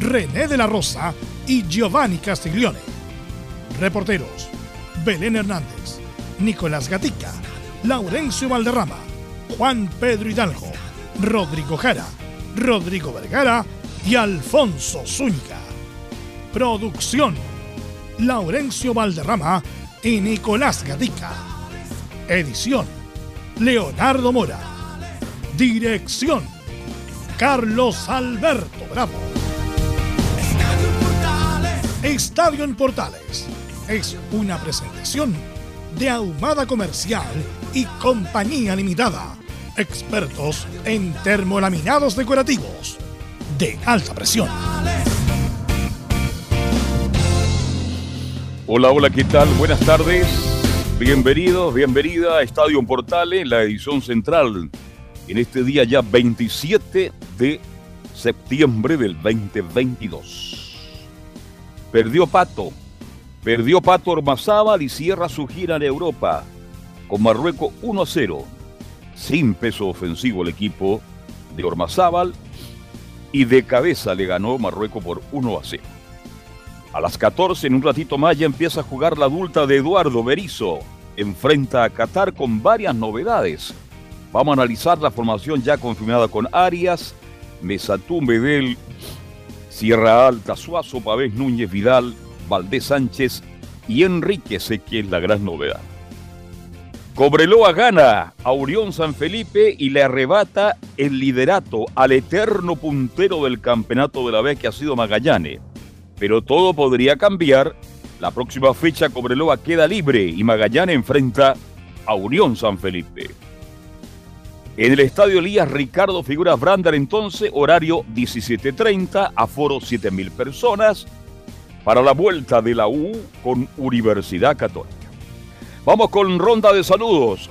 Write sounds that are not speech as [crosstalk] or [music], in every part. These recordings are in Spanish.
René de la Rosa y Giovanni Castiglione. Reporteros, Belén Hernández, Nicolás Gatica, Laurencio Valderrama, Juan Pedro Hidalgo, Rodrigo Jara, Rodrigo Vergara y Alfonso Zúñiga. Producción, Laurencio Valderrama y Nicolás Gatica. Edición, Leonardo Mora. Dirección, Carlos Alberto Bravo. Estadio en Portales es una presentación de Ahumada Comercial y Compañía Limitada. Expertos en termolaminados decorativos de alta presión. Hola, hola, ¿qué tal? Buenas tardes. Bienvenidos, bienvenida a Estadio en Portales, la edición central en este día ya 27 de septiembre del 2022. Perdió Pato. Perdió Pato Ormazábal y cierra su gira en Europa con Marruecos 1 0. Sin peso ofensivo el equipo de Ormazábal y de cabeza le ganó Marruecos por 1 a 0. A las 14, en un ratito más, ya empieza a jugar la adulta de Eduardo Berizo. Enfrenta a Qatar con varias novedades. Vamos a analizar la formación ya confirmada con Arias, Mesatú Medel Sierra Alta, Suazo, Pavés Núñez, Vidal, Valdés Sánchez y Enrique sé que es la gran novedad. Cobreloa gana a Urión San Felipe y le arrebata el liderato al eterno puntero del campeonato de la vez que ha sido Magallanes. Pero todo podría cambiar. La próxima fecha Cobreloa queda libre y Magallanes enfrenta a Unión San Felipe. En el Estadio Elías Ricardo Figuras Brander entonces, horario 17.30, aforo 7.000 personas, para la vuelta de la U con Universidad Católica. Vamos con ronda de saludos.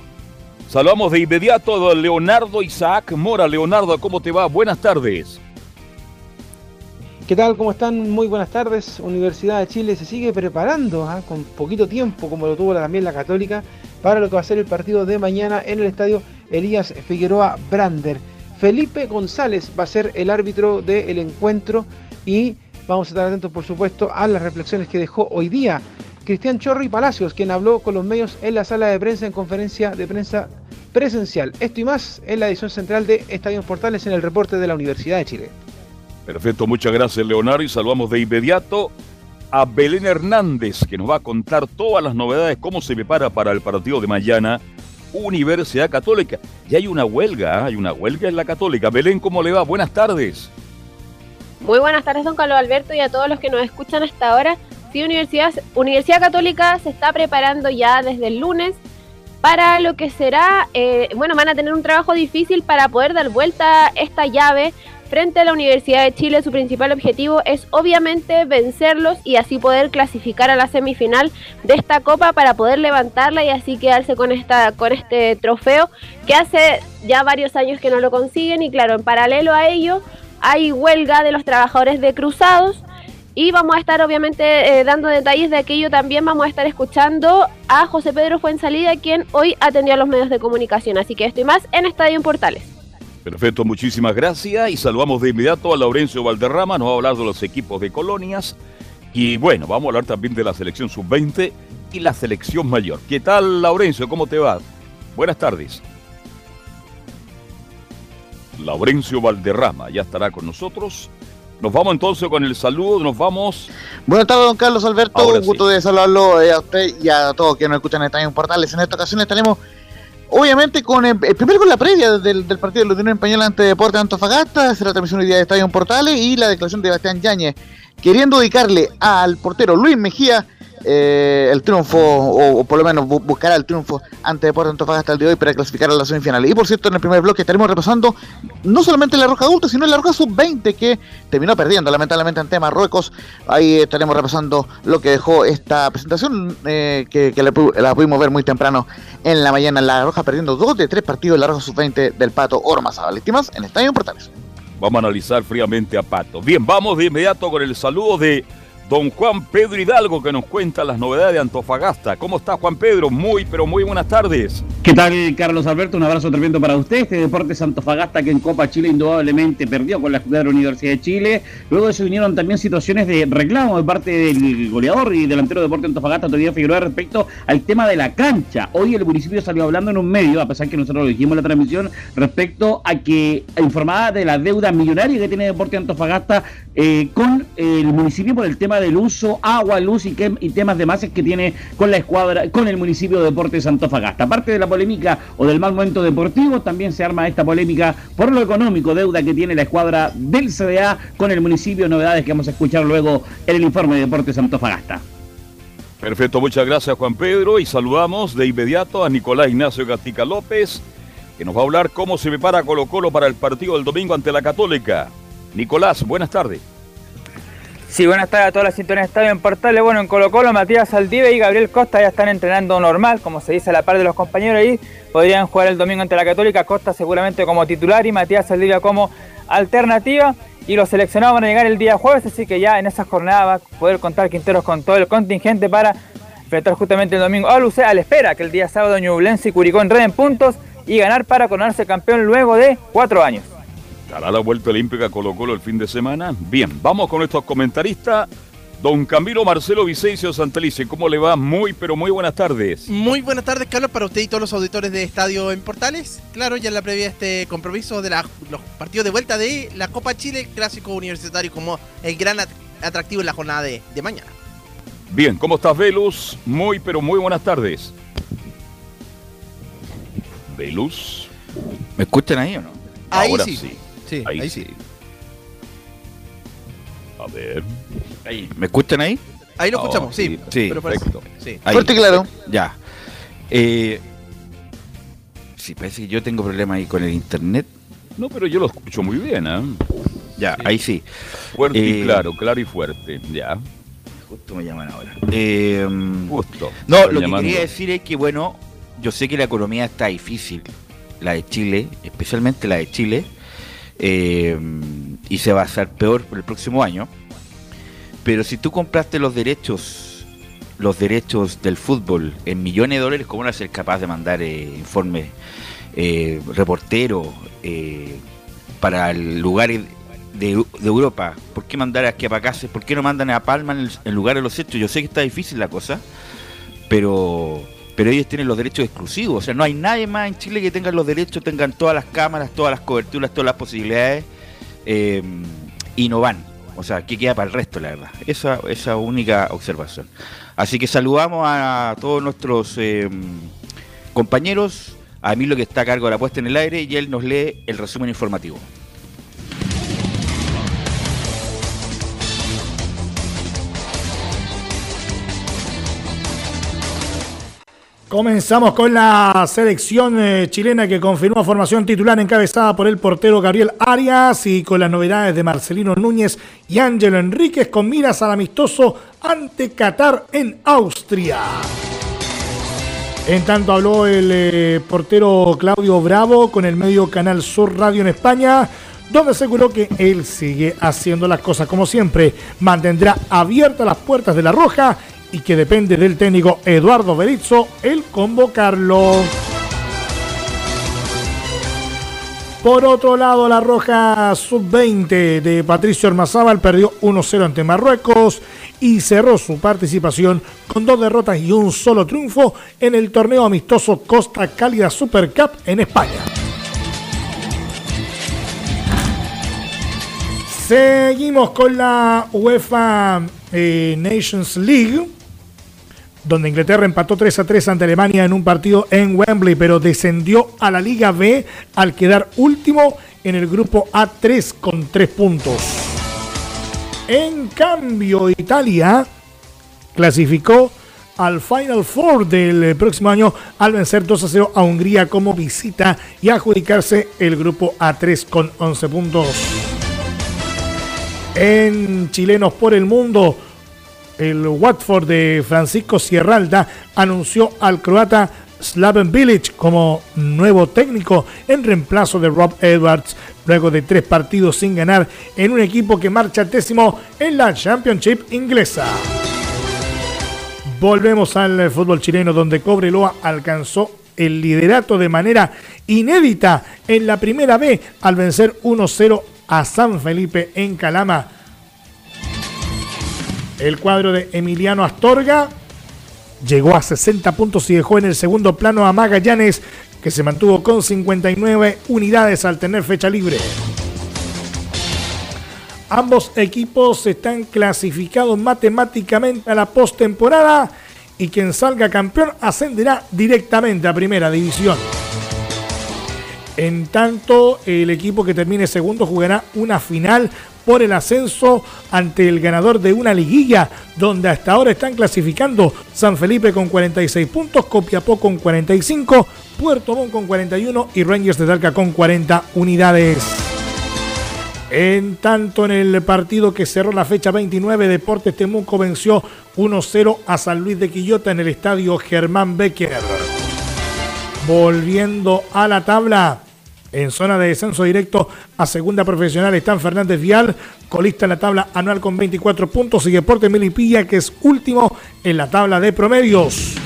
Saludamos de inmediato a Leonardo Isaac Mora. Leonardo, ¿cómo te va? Buenas tardes. ¿Qué tal? ¿Cómo están? Muy buenas tardes. Universidad de Chile se sigue preparando ¿ah? con poquito tiempo, como lo tuvo también la Católica, para lo que va a ser el partido de mañana en el estadio Elías Figueroa Brander. Felipe González va a ser el árbitro del encuentro y vamos a estar atentos, por supuesto, a las reflexiones que dejó hoy día Cristian Chorri Palacios, quien habló con los medios en la sala de prensa en conferencia de prensa presencial. Esto y más en la edición central de Estadios Portales en el reporte de la Universidad de Chile. Perfecto, muchas gracias Leonardo y saludamos de inmediato a Belén Hernández que nos va a contar todas las novedades, cómo se prepara para el partido de mañana Universidad Católica. Y hay una huelga, ¿ah? hay una huelga en la Católica. Belén, ¿cómo le va? Buenas tardes. Muy buenas tardes, don Carlos Alberto, y a todos los que nos escuchan hasta ahora. Sí, Universidad, Universidad Católica se está preparando ya desde el lunes para lo que será, eh, bueno, van a tener un trabajo difícil para poder dar vuelta esta llave Frente a la Universidad de Chile, su principal objetivo es obviamente vencerlos y así poder clasificar a la semifinal de esta copa para poder levantarla y así quedarse con esta con este trofeo que hace ya varios años que no lo consiguen y claro, en paralelo a ello hay huelga de los trabajadores de Cruzados y vamos a estar obviamente eh, dando detalles de aquello. También vamos a estar escuchando a José Pedro Fuensalida, quien hoy atendió a los medios de comunicación. Así que estoy más en Estadio en Portales. Perfecto, muchísimas gracias y saludamos de inmediato a Laurencio Valderrama, nos va a hablar de los equipos de colonias y bueno, vamos a hablar también de la selección sub-20 y la selección mayor. ¿Qué tal, Laurencio? ¿Cómo te va? Buenas tardes. Laurencio Valderrama ya estará con nosotros. Nos vamos entonces con el saludo, nos vamos. Buenas tardes, don Carlos Alberto. Un gusto de saludarlo eh, a usted y a todos quienes nos escuchan en Estadio Portales. En esta ocasión estaremos Obviamente, con el, primero con la previa del, partido de la Unión Española ante Deportes de Antofagasta, será la transmisión hoy día de Estadio en Portales y la declaración de Bastián Yáñez, queriendo dedicarle al portero Luis Mejía eh, el triunfo, o, por lo menos buscar el triunfo ante Deportes Antofagasta el día de hoy para clasificar a la semifinal. Y por cierto, en el primer bloque estaremos repasando no solamente la Roja Adulta, sino la Roja Sub-20 que terminó perdiendo lamentablemente ante Marruecos. Ahí estaremos repasando lo que dejó esta presentación eh, que, la, pudimos ver muy temprano en la mañana. La Roja perdiendo dos de tres partidos la Roja Sub-20 del Pato Ormazábal. Víctimas en Estadio Portales. Vamos a analizar fríamente a Pato. Bien, vamos de inmediato con el saludo de don Juan Pedro Hidalgo que nos cuenta las novedades de Antofagasta. ¿Cómo está Juan Pedro? Muy, pero muy buenas tardes. ¿Qué tal, Carlos Alberto? Un abrazo tremendo para usted. Este Deportes Antofagasta que en Copa Chile indudablemente perdió con la de la Universidad de Chile. Luego se vinieron también situaciones de reclamo de parte del goleador y delantero de Deportes Antofagasta, Todavía Figueroa, respecto al tema de la cancha. Hoy el municipio salió hablando en un medio, a pesar que nosotros lo dijimos en la transmisión, respecto a que informaba de la deuda millonaria que tiene Deportes Antofagasta eh, con el municipio por el tema del uso, agua, luz y, y temas de más que tiene con la escuadra, con el municipio de Deportes Antofagasta. Aparte de la polémica o del mal momento deportivo, también se arma esta polémica por lo económico, deuda que tiene la escuadra del CDA con el municipio, novedades que vamos a escuchar luego en el informe de Deportes Antofagasta. Perfecto, muchas gracias Juan Pedro y saludamos de inmediato a Nicolás Ignacio Gatica López, que nos va a hablar cómo se prepara Colo Colo para el partido del domingo ante la Católica. Nicolás, buenas tardes. Sí, buenas tardes a todas las sintonías de Estadio en Portales. Bueno, en Colo Colo, Matías Aldive y Gabriel Costa ya están entrenando normal, como se dice a la par de los compañeros ahí. Podrían jugar el domingo ante la Católica, Costa seguramente como titular y Matías Aldive como alternativa. Y los seleccionados van a llegar el día jueves, así que ya en esa jornada va a poder contar Quinteros con todo el contingente para enfrentar justamente el domingo a Luce, a la espera que el día sábado Ñublense y Curicó en puntos y ganar para coronarse campeón luego de cuatro años. Hará la vuelta olímpica Colo Colo el fin de semana. Bien, vamos con nuestros comentaristas. Don Camilo Marcelo Vicencio Santelice, ¿cómo le va? Muy, pero muy buenas tardes. Muy buenas tardes, Carlos, para usted y todos los auditores de Estadio en Portales. Claro, ya en la previa este compromiso de los partidos de vuelta de la Copa Chile, clásico universitario como el gran atractivo en la jornada de, de mañana. Bien, ¿cómo estás, Velus? Muy, pero muy buenas tardes. Velus. ¿Me escuchan ahí o no? Ahí Ahora sí. Sí, ahí, sí. A ver. Ahí. ¿Me escuchan ahí? Ahí lo oh, escuchamos, sí. Sí, perfecto. Sí. Fuerte claro. Ya. Eh, sí, parece que yo tengo problemas ahí con el internet. No, pero yo lo escucho muy bien, ¿eh? Ya, ahí sí. Fuerte y eh, claro, claro y fuerte, ya. Justo me llaman ahora. Eh, Justo. No, lo que quería decir es que, bueno, yo sé que la economía está difícil, la de Chile, especialmente la de Chile. Eh, y se va a hacer peor el próximo año. Pero si tú compraste los derechos, los derechos del fútbol en millones de dólares, ¿cómo no ser capaz de mandar eh, informes eh, reporteros para lugares de, Europa? ¿Por qué mandar aquí a Pacases? ¿Por qué no mandan a Palma en, en lugar de los hechos? Yo sé que está difícil la cosa, pero pero ellos tienen los derechos exclusivos. O sea, no hay nadie más en Chile que tenga los derechos, tengan todas las cámaras, todas las coberturas, todas las posibilidades eh, y no van. O sea, ¿qué queda para el resto, la verdad? Esa, esa única observación. Así que saludamos a todos nuestros eh, compañeros, a Emilio que está a cargo de la puesta en el aire y él nos lee el resumen informativo. Comenzamos con la selección eh, chilena que confirmó formación titular encabezada por el portero Gabriel Arias y con las novedades de Marcelino Núñez y Ángelo Enríquez con miras al amistoso ante Qatar en Austria. En tanto habló el eh, portero Claudio Bravo con el medio Canal Sur Radio en España, donde aseguró que él sigue haciendo las cosas como siempre, mantendrá abiertas las puertas de la Roja y que depende del técnico Eduardo Berizzo el convocarlo. Por otro lado, la Roja Sub-20 de Patricio Armazábal perdió 1-0 ante Marruecos y cerró su participación con dos derrotas y un solo triunfo en el torneo amistoso Costa Cálida Super Cup en España. Seguimos con la UEFA eh, Nations League donde Inglaterra empató 3 a 3 ante Alemania en un partido en Wembley, pero descendió a la Liga B al quedar último en el grupo A3 con 3 puntos. En cambio, Italia clasificó al Final Four del próximo año al vencer 2 a 0 a Hungría como visita y adjudicarse el grupo A3 con 11 puntos. En Chilenos por el Mundo, el Watford de Francisco Sierralda anunció al croata Slaven Village como nuevo técnico en reemplazo de Rob Edwards luego de tres partidos sin ganar en un equipo que marcha décimo en la Championship inglesa. Volvemos al fútbol chileno donde Cobreloa alcanzó el liderato de manera inédita en la primera B al vencer 1-0 a San Felipe en Calama. El cuadro de Emiliano Astorga llegó a 60 puntos y dejó en el segundo plano a Magallanes, que se mantuvo con 59 unidades al tener fecha libre. Ambos equipos están clasificados matemáticamente a la postemporada y quien salga campeón ascenderá directamente a Primera División. En tanto, el equipo que termine segundo jugará una final por el ascenso ante el ganador de una liguilla, donde hasta ahora están clasificando San Felipe con 46 puntos, Copiapó con 45, Puerto Montt con 41 y Rangers de Talca con 40 unidades. En tanto, en el partido que cerró la fecha 29, Deportes Temuco venció 1-0 a San Luis de Quillota en el estadio Germán Becker. Volviendo a la tabla, en zona de descenso directo a segunda profesional están Fernández Vial, colista en la tabla anual con 24 puntos y Deportes Melipilla, que es último en la tabla de promedios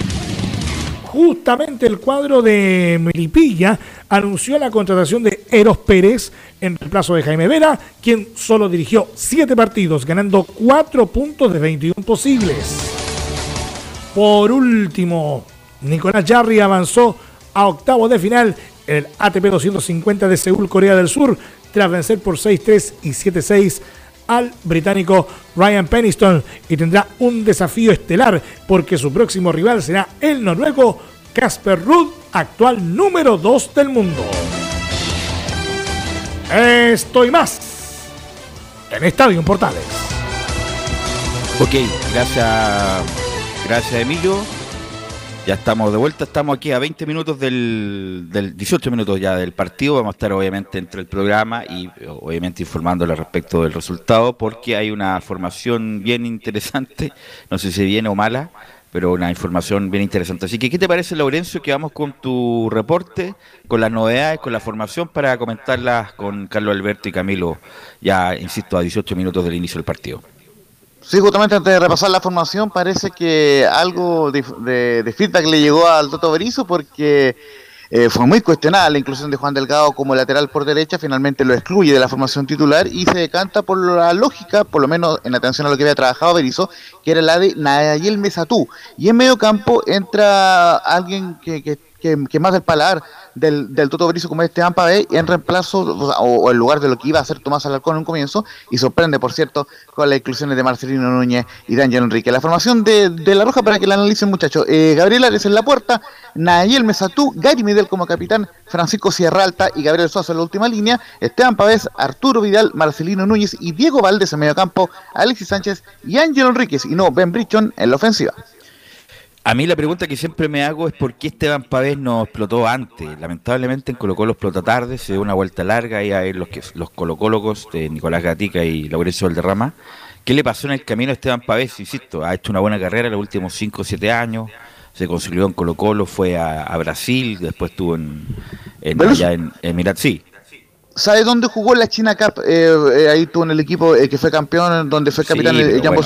justamente el cuadro de Melipilla anunció la contratación de Eros Pérez en reemplazo de Jaime Vera, quien solo dirigió siete partidos, ganando cuatro puntos de 21 posibles. Por último, Nicolás Jarry avanzó a octavo de final en el ATP 250 de Seúl, Corea del Sur, tras vencer por 6-3 y 7-6 al británico Ryan Peniston y tendrá un desafío estelar porque su próximo rival será el noruego Casper Ruud, actual número 2 del mundo. Estoy más en Estadio Portales. Ok, gracias, gracias Emilio. Ya estamos de vuelta, estamos aquí a 20 minutos del, del 18 minutos ya del partido. Vamos a estar obviamente entre el programa y obviamente informándole respecto del resultado porque hay una formación bien interesante, no sé si viene o mala, pero una información bien interesante. Así que, ¿qué te parece, Laurencio, que vamos con tu reporte, con las novedades, con la formación para comentarlas con Carlos Alberto y Camilo, ya, insisto, a 18 minutos del inicio del partido? Sí, justamente antes de repasar la formación, parece que algo de, feedback le llegó al Toto Berizzo porque eh, fue muy cuestionada la inclusión de Juan Delgado como lateral por derecha, finalmente lo excluye de la formación titular y se decanta por la lógica, por lo menos en atención a lo que había trabajado Berizzo, que era la de Nayel Mesatú. Y en medio campo entra alguien que, que que, más del paladar del, del Toto como Esteban Pavé en reemplazo o, en lugar de lo que iba a hacer Tomás Alarcón en un comienzo y sorprende por cierto con las inclusiones de Marcelino Núñez y Daniel Enrique. La formación de, La Roja para que la analicen muchachos. Eh, Gabriel Ares en la puerta, Nayel Mesatú, Gary Midel como capitán, Francisco Sierra Alta y Gabriel Sosa en la última línea, Esteban Pavés, Arturo Vidal, Marcelino Núñez y Diego Valdés en medio campo, Alexis Sánchez y Ángel Enríquez y no Ben Brichon en la ofensiva. A mí la pregunta que siempre me hago es por qué Esteban Pavés no explotó antes. Lamentablemente en Colo Colo explota tarde, se dio una vuelta larga y a ver los, que, los colocólogos de Nicolás Gatica y Laurencio Valderrama. ¿Qué le pasó en el camino a Esteban Pavés? Insisto, ha hecho una buena carrera en los últimos 5 o 7 años. Se consiguió en Colo Colo, fue a, Brasil, después estuvo en, en allá en, en sí, ¿Sabe dónde jugó la China Cup? Eh, eh, ahí tuvo en el equipo eh, que fue campeón, donde fue capitán el Jambo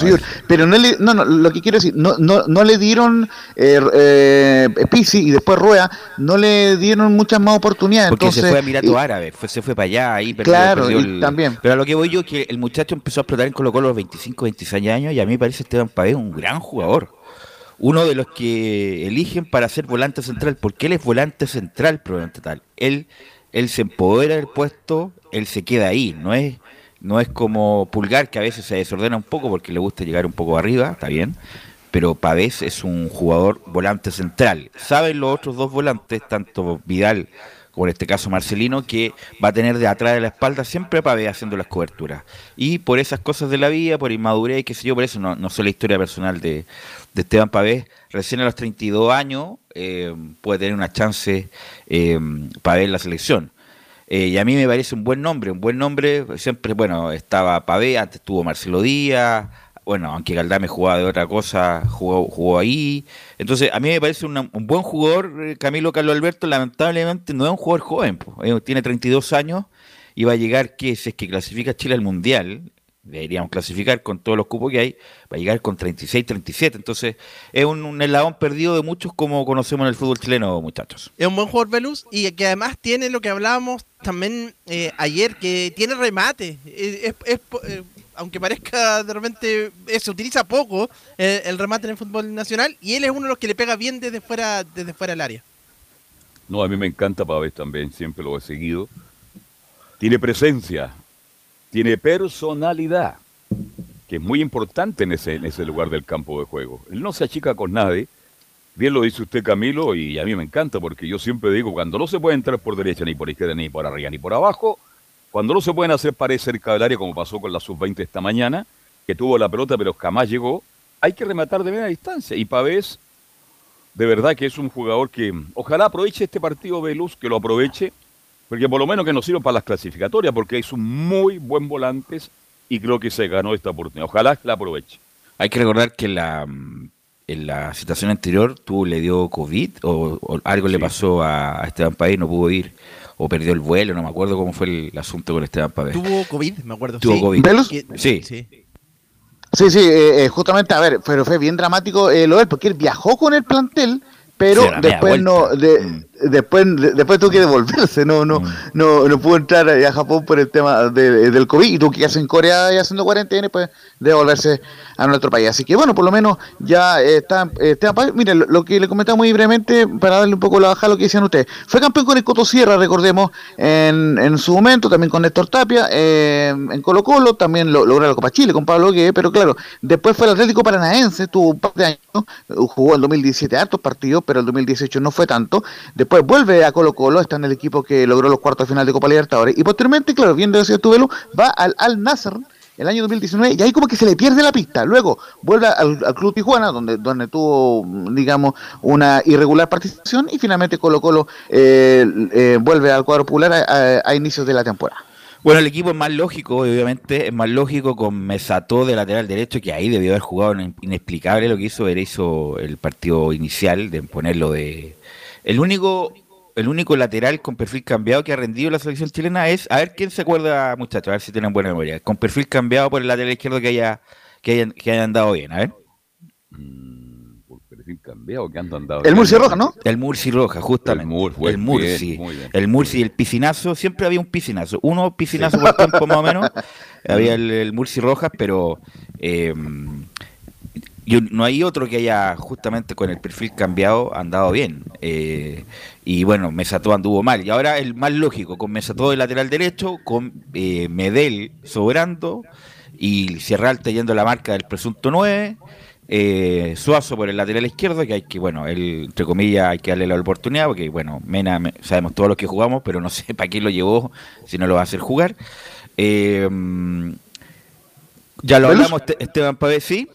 Pero no le, no, no, lo que quiero decir, no, no, no le dieron eh, Pisi y después Rueda, no le dieron muchas más oportunidades. Porque se fue a Emirato Árabe, se fue para allá, ahí perdió, Claro, también. Pero a lo que voy yo, que el muchacho empezó a explotar en Colo Colo a los 25, 26 años y a mí me parece Esteban Pavé un gran jugador uno de los que eligen para ser volante central, porque él es volante central, probablemente tal. Él él se empodera del puesto, él se queda ahí, no es, no es como Pulgar que a veces se desordena un poco porque le gusta llegar un poco arriba, está bien, pero Pavés es un jugador volante central. Saben los otros dos volantes, tanto Vidal o en este caso Marcelino, que va a tener de atrás de la espalda siempre Pavé haciendo las coberturas. Y por esas cosas de la vida, por inmadurez, qué sé yo, por eso no, no sé la historia personal de, Esteban Pavé, recién a los 32 años eh, puede tener una chance eh, Pavé en la selección. Eh, y a mí me parece un buen nombre, un buen nombre, siempre, bueno, estaba Pavé, antes estuvo Marcelo Díaz, bueno, aunque Galdame jugaba de otra cosa, jugó, jugó ahí. Entonces, a mí me parece un buen jugador, eh, Camilo Carlos Alberto, lamentablemente no es un jugador joven, eh, tiene 32 años y va a llegar, que si es que clasifica Chile al Mundial, deberíamos clasificar con todos los cupos que hay, va a llegar con 36, 37. Entonces, es un, un perdido de muchos como conocemos en el fútbol chileno, muchachos. Es un buen jugador Velus y que además tiene lo que hablábamos también eh, ayer, que tiene remate. es, aunque parezca de repente, eh, se utiliza poco eh, el remate en el fútbol nacional y él es uno de los que le pega bien desde fuera, desde fuera del área. No, a mí me encanta Pavés también, siempre lo he seguido. Tiene presencia, tiene personalidad, que es muy importante en ese, en ese lugar del campo de juego. Él no se achica con nadie. Bien lo dice usted, Camilo, y a mí me encanta porque yo siempre digo, cuando no se puede entrar por derecha, ni por izquierda, ni por arriba, ni por abajo, cuando no se pueden hacer paredes cerca del área, como pasó con la sub-20 esta mañana, que tuvo la pelota pero jamás llegó, hay que rematar de media distancia. Y Pavés, de verdad que es un jugador que ojalá aproveche este partido de luz, que lo aproveche, porque por lo menos que nos sirva para las clasificatorias, porque es un muy buen volante y creo que se ganó esta oportunidad. Ojalá la aproveche. Hay que recordar que la, en la situación anterior tú le dio COVID o, algo le pasó a, Esteban País, no pudo ir o perdió el vuelo, no me acuerdo cómo fue el, asunto con Esteban Pavé. Tuvo COVID, me acuerdo. Tuvo COVID. Sí. sí. Sí, sí, eh, eh, justamente, a ver, pero fue bien dramático eh, lo de él, porque él viajó con el plantel, pero después no, de, mm después después tuvo que devolverse, no no mm. no no pudo entrar a Japón por el tema del COVID y tuvo que quedarse en Corea y haciendo cuarentena y pues devolverse a nuestro país. Así que bueno, por lo menos ya está, está mire, lo, que le comentaba muy brevemente para darle un poco la baja a lo que decían ustedes. Fue campeón con el Coto Sierra, recordemos, en, en su momento, también con Néstor Tapia, eh, en Colo Colo, también lo, logró la Copa Chile con Pablo Gué, pero claro, después fue el Atlético Paranaense, tuvo un par de años, jugó en 2017 hartos partidos, pero el 2018 no fue tanto. Después vuelve a Colo Colo, está en el equipo que logró los cuartos de final de Copa Libertadores. Y posteriormente, claro, viendo ese Tubelo, va al Al Nasser el año 2019 y ahí como que se le pierde la pista. Luego vuelve al, Club Tijuana, donde, donde tuvo, digamos, una irregular participación y finalmente Colo Colo eh, eh, vuelve al cuadro popular a, inicios de la temporada. Bueno, el equipo es más lógico, obviamente, es más lógico con Mesató de lateral derecho, que ahí debió haber jugado inexplicable lo que hizo, era hizo el partido inicial de ponerlo de, el único, el único lateral con perfil cambiado que ha rendido la selección chilena es, a ver quién se acuerda, muchachos, a ver si tienen buena memoria, con perfil cambiado por el lateral izquierdo que haya, que hayan, que hayan dado bien, a ver. Mm, por perfil cambiado que han andado El Murci Roja, ¿no? El Murci Roja, justamente. El, Murci. El Murci y el piscinazo, siempre había un piscinazo. Uno piscinazo por tiempo más o menos. [laughs] había el, el Murci Rojas, pero eh, y no hay otro que haya justamente con el perfil cambiado andado bien. Eh, y bueno, Mesató anduvo mal. Y ahora el más lógico, con Mesató de lateral derecho, con eh, Medel sobrando y Sierra Alta yendo la marca del presunto 9. Eh, Suazo por el lateral izquierdo, que hay que, bueno, él, entre comillas, hay que darle la oportunidad, porque, bueno, Mena, sabemos todos los que jugamos, pero no [laughs] sé para qué lo llevó si no lo va a hacer jugar. ya lo hablamos, Esteban Pavés, sí.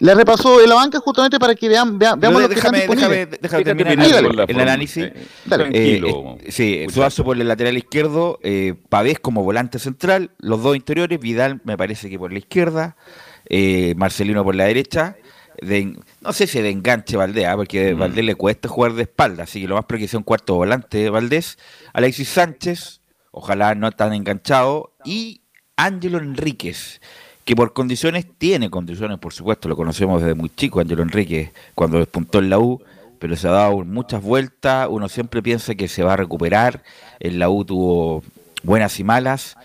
Le repasó en la banca justamente para que vean, veamos lo que déjame, déjame, déjame terminar el, análisis. Eh, eh, sí, Suazo por el lateral izquierdo, eh, Pavés como volante central, los dos interiores, Vidal me parece que por la izquierda, eh, Marcelino por la derecha. De, no sé si de enganche Valdés, ¿ah? porque a mm. Valdés le cuesta jugar de espalda, así que lo más probable que sea un cuarto volante de Valdés. Alexis Sánchez, ojalá no tan enganchado, y Ángelo Enríquez que por condiciones tiene condiciones, por supuesto, lo conocemos desde muy chico, Angelo Enrique, cuando despuntó en la pero se ha dado muchas vueltas, uno siempre piensa que se va a recuperar, en la tuvo buenas y malas,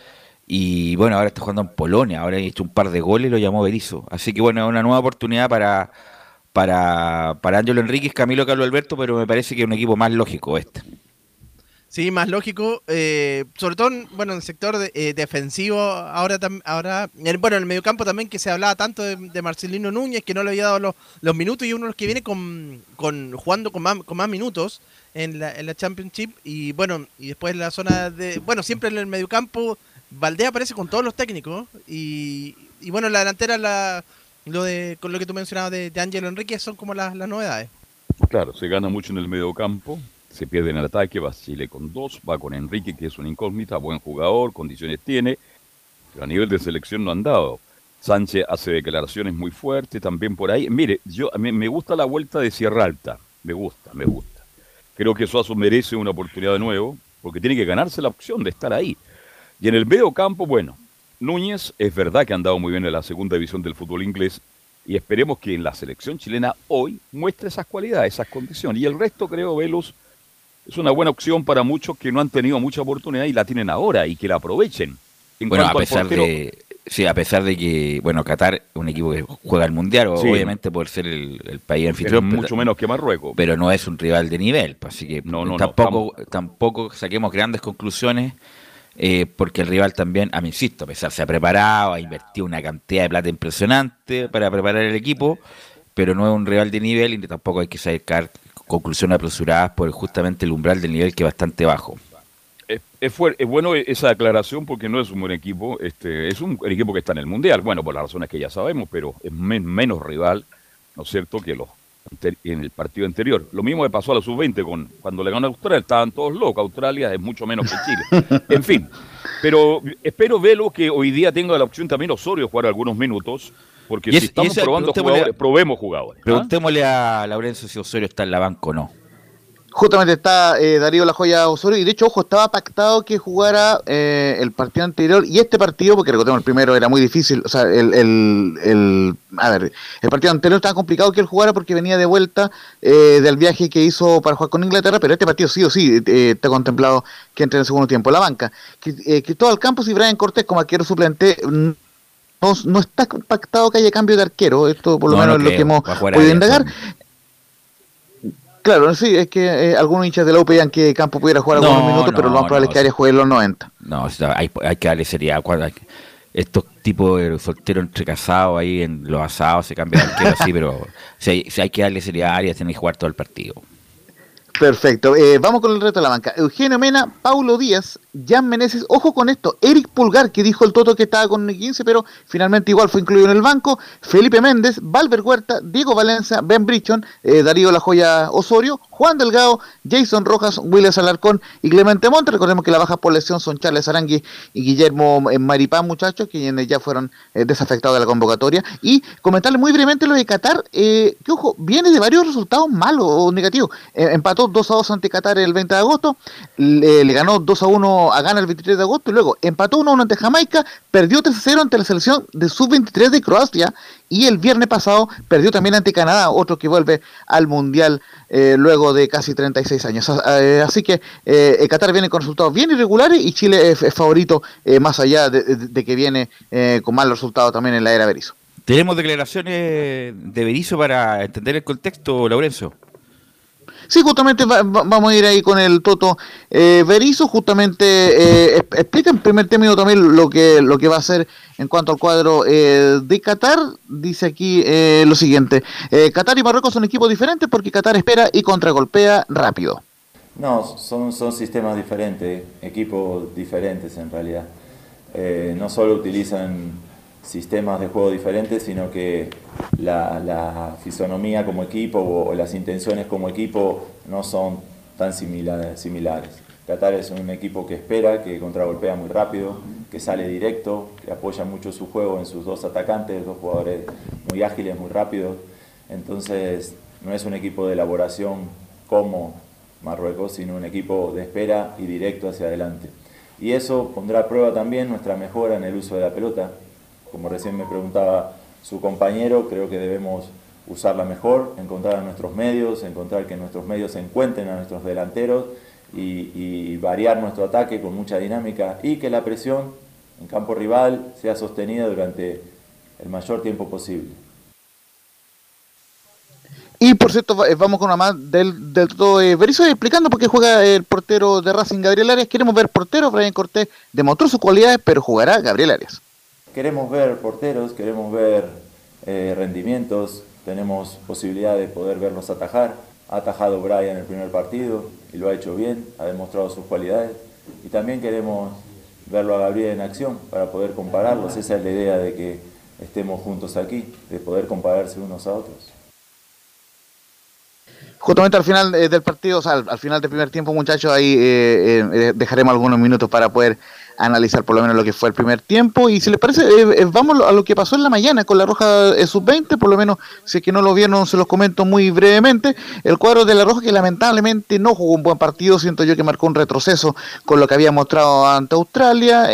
y bueno, ahora está jugando en Polonia, ahora ha hecho un par de goles y lo llamó Berizzo, así que bueno, es una nueva oportunidad para, para, para Ángelo Enríquez, Camilo Carlos Alberto, pero me parece que es un equipo más lógico este. Sí, más lógico, eh, sobre todo, bueno, en el sector eh, defensivo, ahora, ahora bueno, en el mediocampo también que se hablaba tanto de, Marcelino Núñez, que no le había dado los, minutos, y uno de los que viene con, con jugando con más, con más minutos en la, en la Championship, y bueno, y después la zona de, bueno, siempre en el mediocampo, Valdea aparece con todos los técnicos, y, y bueno, la delantera, la, lo de, con lo que tú mencionabas de, de Ángelo Enrique, son como las, las novedades. Claro, se gana mucho en el mediocampo se pierde en el ataque, va Chile con dos, va con Enrique, que es una incógnita, buen jugador, condiciones tiene, pero a nivel de selección no han dado. Sánchez hace declaraciones muy fuertes también por ahí. Mire, yo me gusta la vuelta de Sierra Alta, me gusta, me gusta. Creo que Suazo merece una oportunidad de nuevo, porque tiene que ganarse la opción de estar ahí. Y en el medio campo, bueno, Núñez es verdad que ha andado muy bien en la segunda división del fútbol inglés, y esperemos que en la selección chilena hoy muestre esas cualidades, esas condiciones. Y el resto, creo, Velus, es una buena opción para muchos que no han tenido mucha oportunidad y la tienen ahora y que la aprovechen. bueno, a pesar de sí, a pesar de que bueno, Qatar es un equipo que juega el mundial, obviamente por ser el, país anfitrión, mucho menos que Marruecos, pero no es un rival de nivel, pues, así que no, tampoco tampoco saquemos grandes conclusiones. Eh, porque el rival también, a mí insisto, a pesar se ha preparado, ha invertido una cantidad de plata impresionante para preparar el equipo, pero no es un rival de nivel y tampoco hay que sacar conclusiones apresuradas por justamente el umbral del nivel que es bastante bajo. Es, es, bueno esa aclaración porque no es un buen equipo, este, es un, equipo que está en el Mundial, bueno, por las razones que ya sabemos, pero es menos rival, ¿no es cierto?, que los en el partido anterior. Lo mismo le pasó a la sub-20 con cuando le ganó a Australia, estaban todos locos, Australia es mucho menos que Chile. [laughs] En fin, pero espero verlo que hoy día tenga la opción también Osorio jugar algunos minutos, porque si estamos probando jugadores, probemos jugadores. ¿ah? Preguntémosle a Laurencio si Osorio está en la banca o no justamente está eh, Darío La Joya Osorio y de hecho, ojo, estaba pactado que jugara eh, el partido anterior y este partido, porque recordemos, el primero era muy difícil, o sea, el, el, a ver, el partido anterior estaba complicado que él jugara porque venía de vuelta eh, del viaje que hizo para jugar con Inglaterra, pero este partido sí o sí está contemplado que entre en el segundo tiempo. La banca, que, que todo el campo, si Brian Cortés como arquero suplente... No, no, está pactado que haya cambio de arquero, esto por lo menos es lo que hemos podido indagar. Claro, sí, es que eh, algunos hinchas de la U pedían que Campo pudiera jugar algunos minutos, pero lo más probable es que Arias juegue los 90. No, hay, hay que darle seriedad. Estos tipos de solteros entre casados ahí en los asados se cambian así, pero [laughs] si hay, hay que darle seriedad a Arias, tiene que jugar todo el partido. Perfecto. Eh, vamos con el reto de la banca. Eugenio Mena, Paulo Díaz, Jan Meneses. Ojo con esto. Eric Pulgar, que dijo el Toto que estaba con 15, pero finalmente igual fue incluido en el banco. Felipe Méndez, Valver Huerta, Diego Valencia, Ben Brichon, eh, Darío La Joya Osorio, Juan Delgado, Jason Rojas, Willis Alarcón y Clemente Monte. Recordemos que la baja por lesión son Charles Arangui y Guillermo eh, Maripán, muchachos, quienes ya fueron desafectados de la convocatoria. Y comentarles muy brevemente lo de Qatar, que ojo, viene de varios resultados malos o negativos. empató 2 a 2 ante Qatar el 20 de agosto, le, ganó 2 a 1 a Ghana el 23 de agosto y luego empató 1 a 1 ante Jamaica, perdió 3 a 0 ante la selección de sub-23 de Croacia y el viernes pasado perdió también ante Canadá, otro que vuelve al Mundial eh, luego de casi 36 años. Eh, así que eh, Qatar viene con resultados bien irregulares y Chile es, favorito más allá de, que viene con malos resultados también en la era Berizzo. ¿Tenemos declaraciones de Berizzo para entender el contexto, Laurencio? Sí, justamente vamos a ir ahí con el Toto eh, Berizo, justamente eh, explica en primer término también lo que, lo que va a hacer en cuanto al cuadro eh, de Qatar. Dice aquí eh, lo siguiente, Qatar y Marruecos son equipos diferentes porque Qatar espera y contragolpea rápido. No, son, son sistemas diferentes, equipos diferentes en realidad. no solo utilizan sistemas de juego diferentes, sino que la, fisonomía como equipo o, las intenciones como equipo no son tan similares. Qatar es un equipo que espera, que contragolpea muy rápido, que sale directo, que apoya mucho su juego en sus dos atacantes, dos jugadores muy ágiles, muy rápidos. Entonces no es un equipo de elaboración como Marruecos, sino un equipo de espera y directo hacia adelante. Y eso pondrá a prueba también nuestra mejora en el uso de la pelota, como recién me preguntaba su compañero, creo que debemos usarla mejor, encontrar a nuestros medios, encontrar que nuestros medios se encuentren a nuestros delanteros y, variar nuestro ataque con mucha dinámica y que la presión en campo rival sea sostenida durante el mayor tiempo posible. Y por cierto, eh, vamos con una más del, del todo eh, explicando por qué juega el portero de Racing Gabriel Arias. Queremos ver portero, Brian Cortés demostró sus cualidades, pero jugará Gabriel Arias. Queremos ver porteros, queremos ver eh, rendimientos, tenemos posibilidad de poder verlos atajar. Ha atajado Brian el primer partido y lo ha hecho bien, ha demostrado sus cualidades. Y también queremos verlo a Gabriel en acción para poder compararlos. Esa es la idea de que estemos juntos aquí, de poder compararse unos a otros. Justamente al final eh, del partido, al, final del primer tiempo, muchachos, ahí eh, dejaremos algunos minutos para poder analizar por lo menos lo que fue el primer tiempo. Y si les parece, eh, eh, vamos a lo que pasó en la mañana con la Roja eh, Sub-20, por lo menos si es que no lo vieron, se los comento muy brevemente. El cuadro de la Roja que lamentablemente no jugó un buen partido, siento yo que marcó un retroceso con lo que había mostrado ante Australia.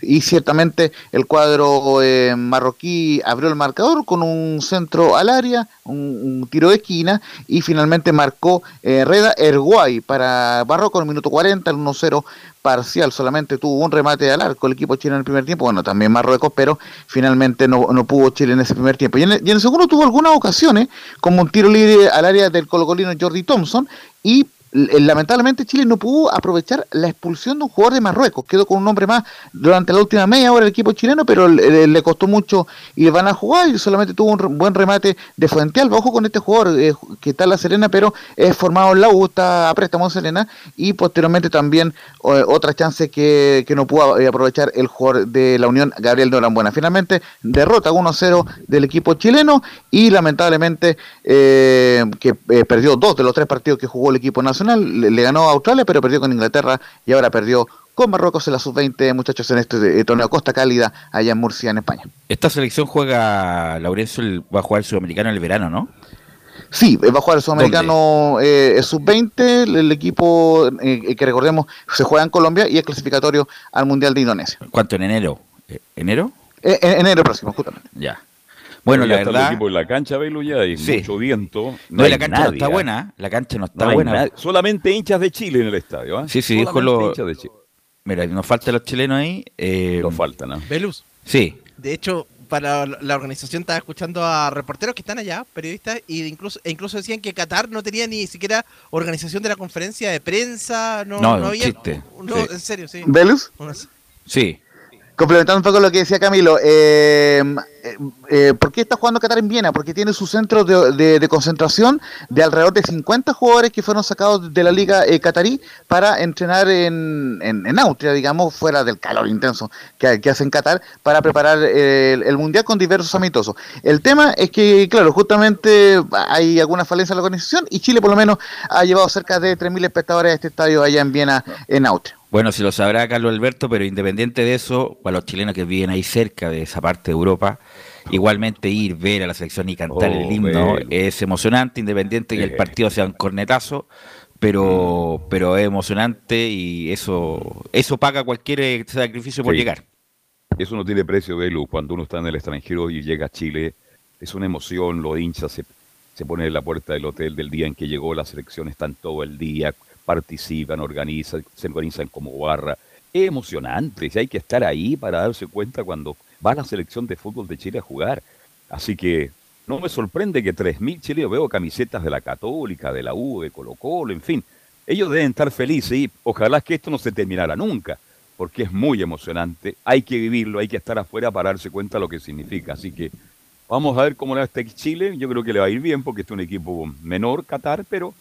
y ciertamente el cuadro marroquí abrió el marcador con un centro al área, un, tiro de esquina y finalmente marcó Reda Erguay para Barroco en el minuto 40, el 1-0 parcial, solamente tuvo un remate al arco el equipo chileno en el primer tiempo, bueno, también Marruecos, pero finalmente no, no pudo Chile en ese primer tiempo. Y en, el, y en el segundo tuvo algunas ocasiones, como un tiro libre al área del colocolino Jordi Thompson, y lamentablemente Chile no pudo aprovechar la expulsión de un jugador de Marruecos. Quedó con un hombre más durante la última media hora el equipo chileno, pero le, costó mucho y van a jugar y solamente tuvo un buen remate de Fuentealba. Ojo con este jugador eh, que está en La Serena, pero es formado en la U, está a préstamo en Serena y posteriormente también otra chance que, no pudo eh, aprovechar el jugador de la Unión, Gabriel Norambuena. Finalmente derrota 1-0 del equipo chileno y lamentablemente eh, que perdió dos de los tres partidos que jugó el equipo nacional le, ganó a Australia, pero perdió con Inglaterra y ahora perdió con Marruecos en la sub-20, muchachos, en este eh, torneo Costa Cálida, allá en Murcia, en España. Esta selección juega, Laurencio, va a jugar el sudamericano en el verano, ¿no? Sí, va a jugar el sudamericano eh, sub-20, el, equipo eh, que recordemos se juega en Colombia y es clasificatorio al Mundial de Indonesia. ¿Cuánto en enero? ¿Enero? en enero próximo, justamente. Ya. Bueno, la verdad. El equipo en la cancha, Belu, ya hay mucho viento. No, la cancha no está buena. La cancha no está buena. Solamente hinchas de Chile en el estadio. ¿eh? Sí, sí, dijo lo. De Chile. Mira, nos faltan los chilenos ahí. Eh... Nos faltan, ¿no? Velus. Sí. De hecho, para la organización estaba escuchando a reporteros que están allá, periodistas, y incluso, e incluso decían que Qatar no tenía ni siquiera organización de la conferencia de prensa. No, no, no había. Chiste. No, en serio, sí. ¿Velus? Sí. Complementando un poco lo que decía Camilo, eh, eh, eh, ¿por qué está jugando Qatar en Viena? Porque tiene su centro de, concentración de alrededor de 50 jugadores que fueron sacados de la liga eh, catarí para entrenar en, en, Austria, digamos, fuera del calor intenso que, que hace en Qatar, para preparar el, Mundial con diversos amistosos. El tema es que, claro, justamente hay alguna falencia en la organización y Chile por lo menos ha llevado cerca de 3.000 espectadores a este estadio allá en Viena, en Austria. Bueno, si lo sabrá Carlos Alberto, pero independiente de eso, para los chilenos que viven ahí cerca de esa parte de Europa, igualmente ir, ver a la selección y cantar el oh, himno es emocionante, independiente que el partido sea un cornetazo, pero, mm. pero es emocionante y eso, eso paga cualquier eh, sacrificio por llegar. Eso no tiene precio, Belu. Cuando uno está en el extranjero y llega a Chile, es una emoción, los hinchas se, se ponen en la puerta del hotel del día en que llegó la selección, están todo el día participan, organizan, se organizan como barra. Es emocionante, hay que estar ahí para darse cuenta cuando va la selección de fútbol de Chile a jugar. Así que no me sorprende que 3.000 chilenos veo camisetas de la Católica, de la U, de Colo Colo, en fin. Ellos deben estar felices y ojalá que esto no se terminara nunca, porque es muy emocionante. Hay que vivirlo, hay que estar afuera para darse cuenta de lo que significa. Así que vamos a ver cómo le va este Chile. Yo creo que le va a ir bien porque este es un equipo menor, Qatar, pero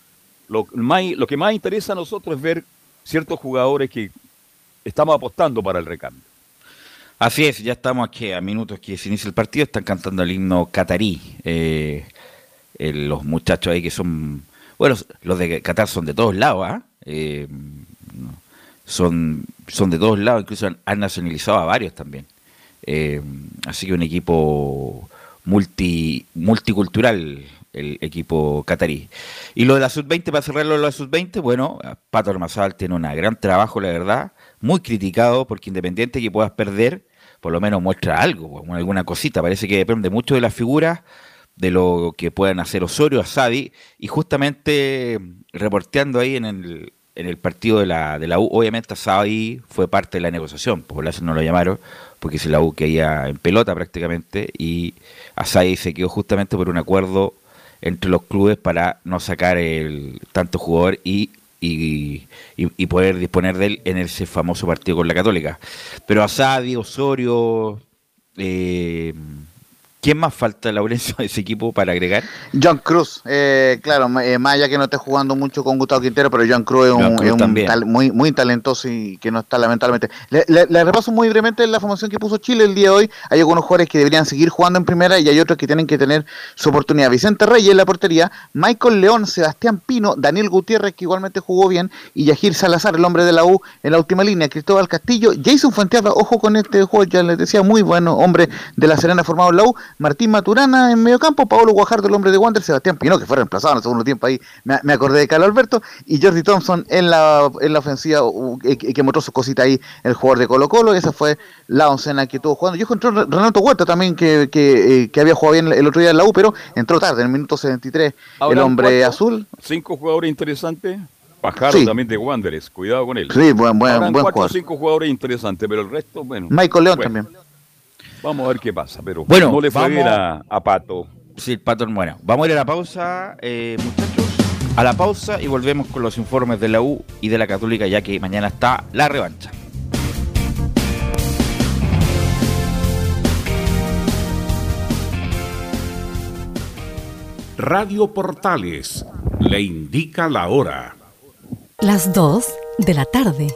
lo, lo que más interesa a nosotros es ver ciertos jugadores que estamos apostando para el recambio. Así es, ya estamos aquí a minutos que se inicia el partido, están cantando el himno catarí. Eh, los muchachos ahí que son, bueno, los de Qatar son de todos lados, ¿ah? eh, son, son de todos lados, incluso han, nacionalizado a varios también. Eh, así que un equipo multi, multicultural el equipo catarí. Y lo de la sub-20, para cerrarlo de la sub-20, bueno, Pato Armazal tiene un gran trabajo, la verdad, muy criticado, porque independiente que puedas perder, por lo menos muestra algo, alguna cosita. Parece que depende mucho de las figuras, de lo que puedan hacer Osorio, Asadi, y justamente reporteando ahí en el, en el partido de la, de la U, obviamente Asadi fue parte de la negociación, por eso no lo llamaron, porque si la U caía en pelota prácticamente, y Asadi se quedó justamente por un acuerdo entre los clubes para no sacar el tanto jugador y y, poder disponer de él en ese famoso partido con la Católica. Pero Asadi, Osorio, eh, ¿Quién más falta, Laurencio, de ese equipo para agregar? John Cruz, eh, claro, eh, más allá que no esté jugando mucho con Gustavo Quintero, pero John Cruz es un, muy, muy talentoso y que no está lamentablemente. Le, repaso muy brevemente la formación que puso Chile el día de hoy. Hay algunos jugadores que deberían seguir jugando en primera y hay otros que tienen que tener su oportunidad. Vicente Reyes en la portería, Michael León, Sebastián Pino, Daniel Gutiérrez, que igualmente jugó bien, y Yajir Salazar, el hombre de la U, en la última línea, Cristóbal Castillo, Jason Fuenteada, ojo con este juego, ya les decía, muy bueno, hombre de la Serena formado en la U, Martín Maturana en medio campo, Pablo Guajardo, el hombre de Wander, Sebastián Pino, que fue reemplazado en el segundo tiempo ahí, me, acordé de Carlos Alberto, y Jordi Thompson en la, en la ofensiva, que, mostró su cosita ahí, el jugador de Colo Colo, esa fue la oncena que estuvo jugando. Yo encontré Renato Huerta también, que, eh, que, había jugado bien el otro día en la U, pero entró tarde, en el minuto 73, el hombre azul. Cinco jugadores interesantes. Pajaro también de Wanderers, cuidado con él. Sí, buen, buen, buen cuatro o cinco jugadores interesantes, pero el resto, bueno. Michael León también. Vamos a ver qué pasa, pero bueno, no le fue bien a, Pato. Sí, el Pato, bueno. Vamos a ir a la pausa, eh, muchachos. A la pausa y volvemos con los informes de la U y de la Católica, ya que mañana está la revancha. Radio Portales le indica la hora. Las 2 de la tarde.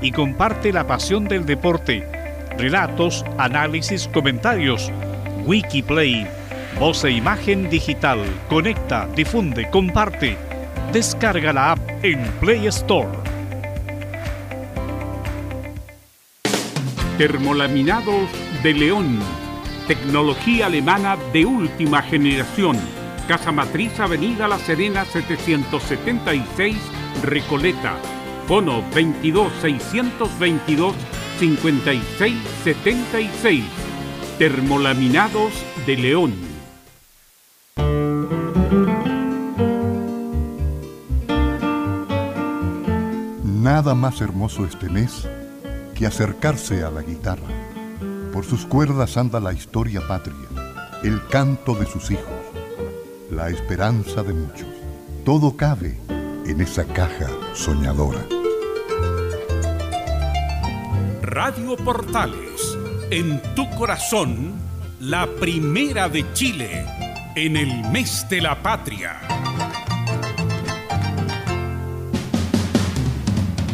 y comparte la pasión del deporte. Relatos, análisis, comentarios. Wikiplay. Voz e imagen digital. Conecta, difunde, comparte. Descarga la app en Play Store. Termolaminados de León. Tecnología alemana de última generación. Casa Matriz Avenida La Serena 776, Recoleta Bono 22 622 56 76. Termolaminados de León. Nada más hermoso este mes que acercarse a la guitarra. Por sus cuerdas anda la historia patria, el canto de sus hijos, la esperanza de muchos. Todo cabe en esa caja soñadora. Radio Portales, en tu corazón, la primera de Chile, en el mes de la patria.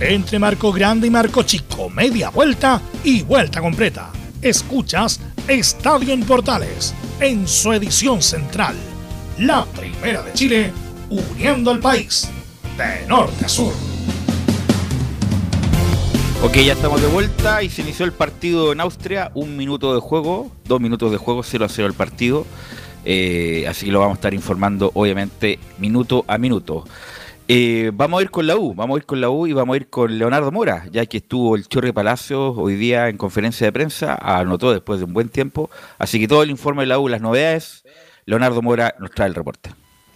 Entre marco grande y marco chico, media vuelta y vuelta completa. Escuchas Estadio en Portales, en su edición central. La primera de Chile, uniendo al país de norte a sur. Ok, ya estamos de vuelta y se inició el partido en Austria. Un minuto de juego, dos minutos de juego, 0 a 0 el partido. Eh, así que lo vamos a estar informando, obviamente, minuto a minuto. Eh, vamos a ir con la U, vamos a ir con la U y vamos a ir con Leonardo Mora, ya que estuvo el Chorre Palacios hoy día en conferencia de prensa, anotó después de un buen tiempo. Así que todo el informe de la U, las novedades, Leonardo Mora nos trae el reporte.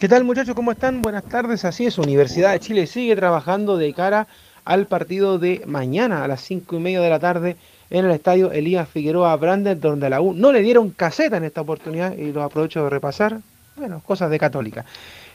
¿Qué tal muchachos? ¿Cómo están? Buenas tardes. Así es, Universidad de Chile sigue trabajando de cara al partido de mañana a las cinco y media de la tarde en el estadio Elías Figueroa Brandes, donde a la U no le dieron caseta en esta oportunidad y lo aprovecho de repasar. Bueno, cosas de Católica.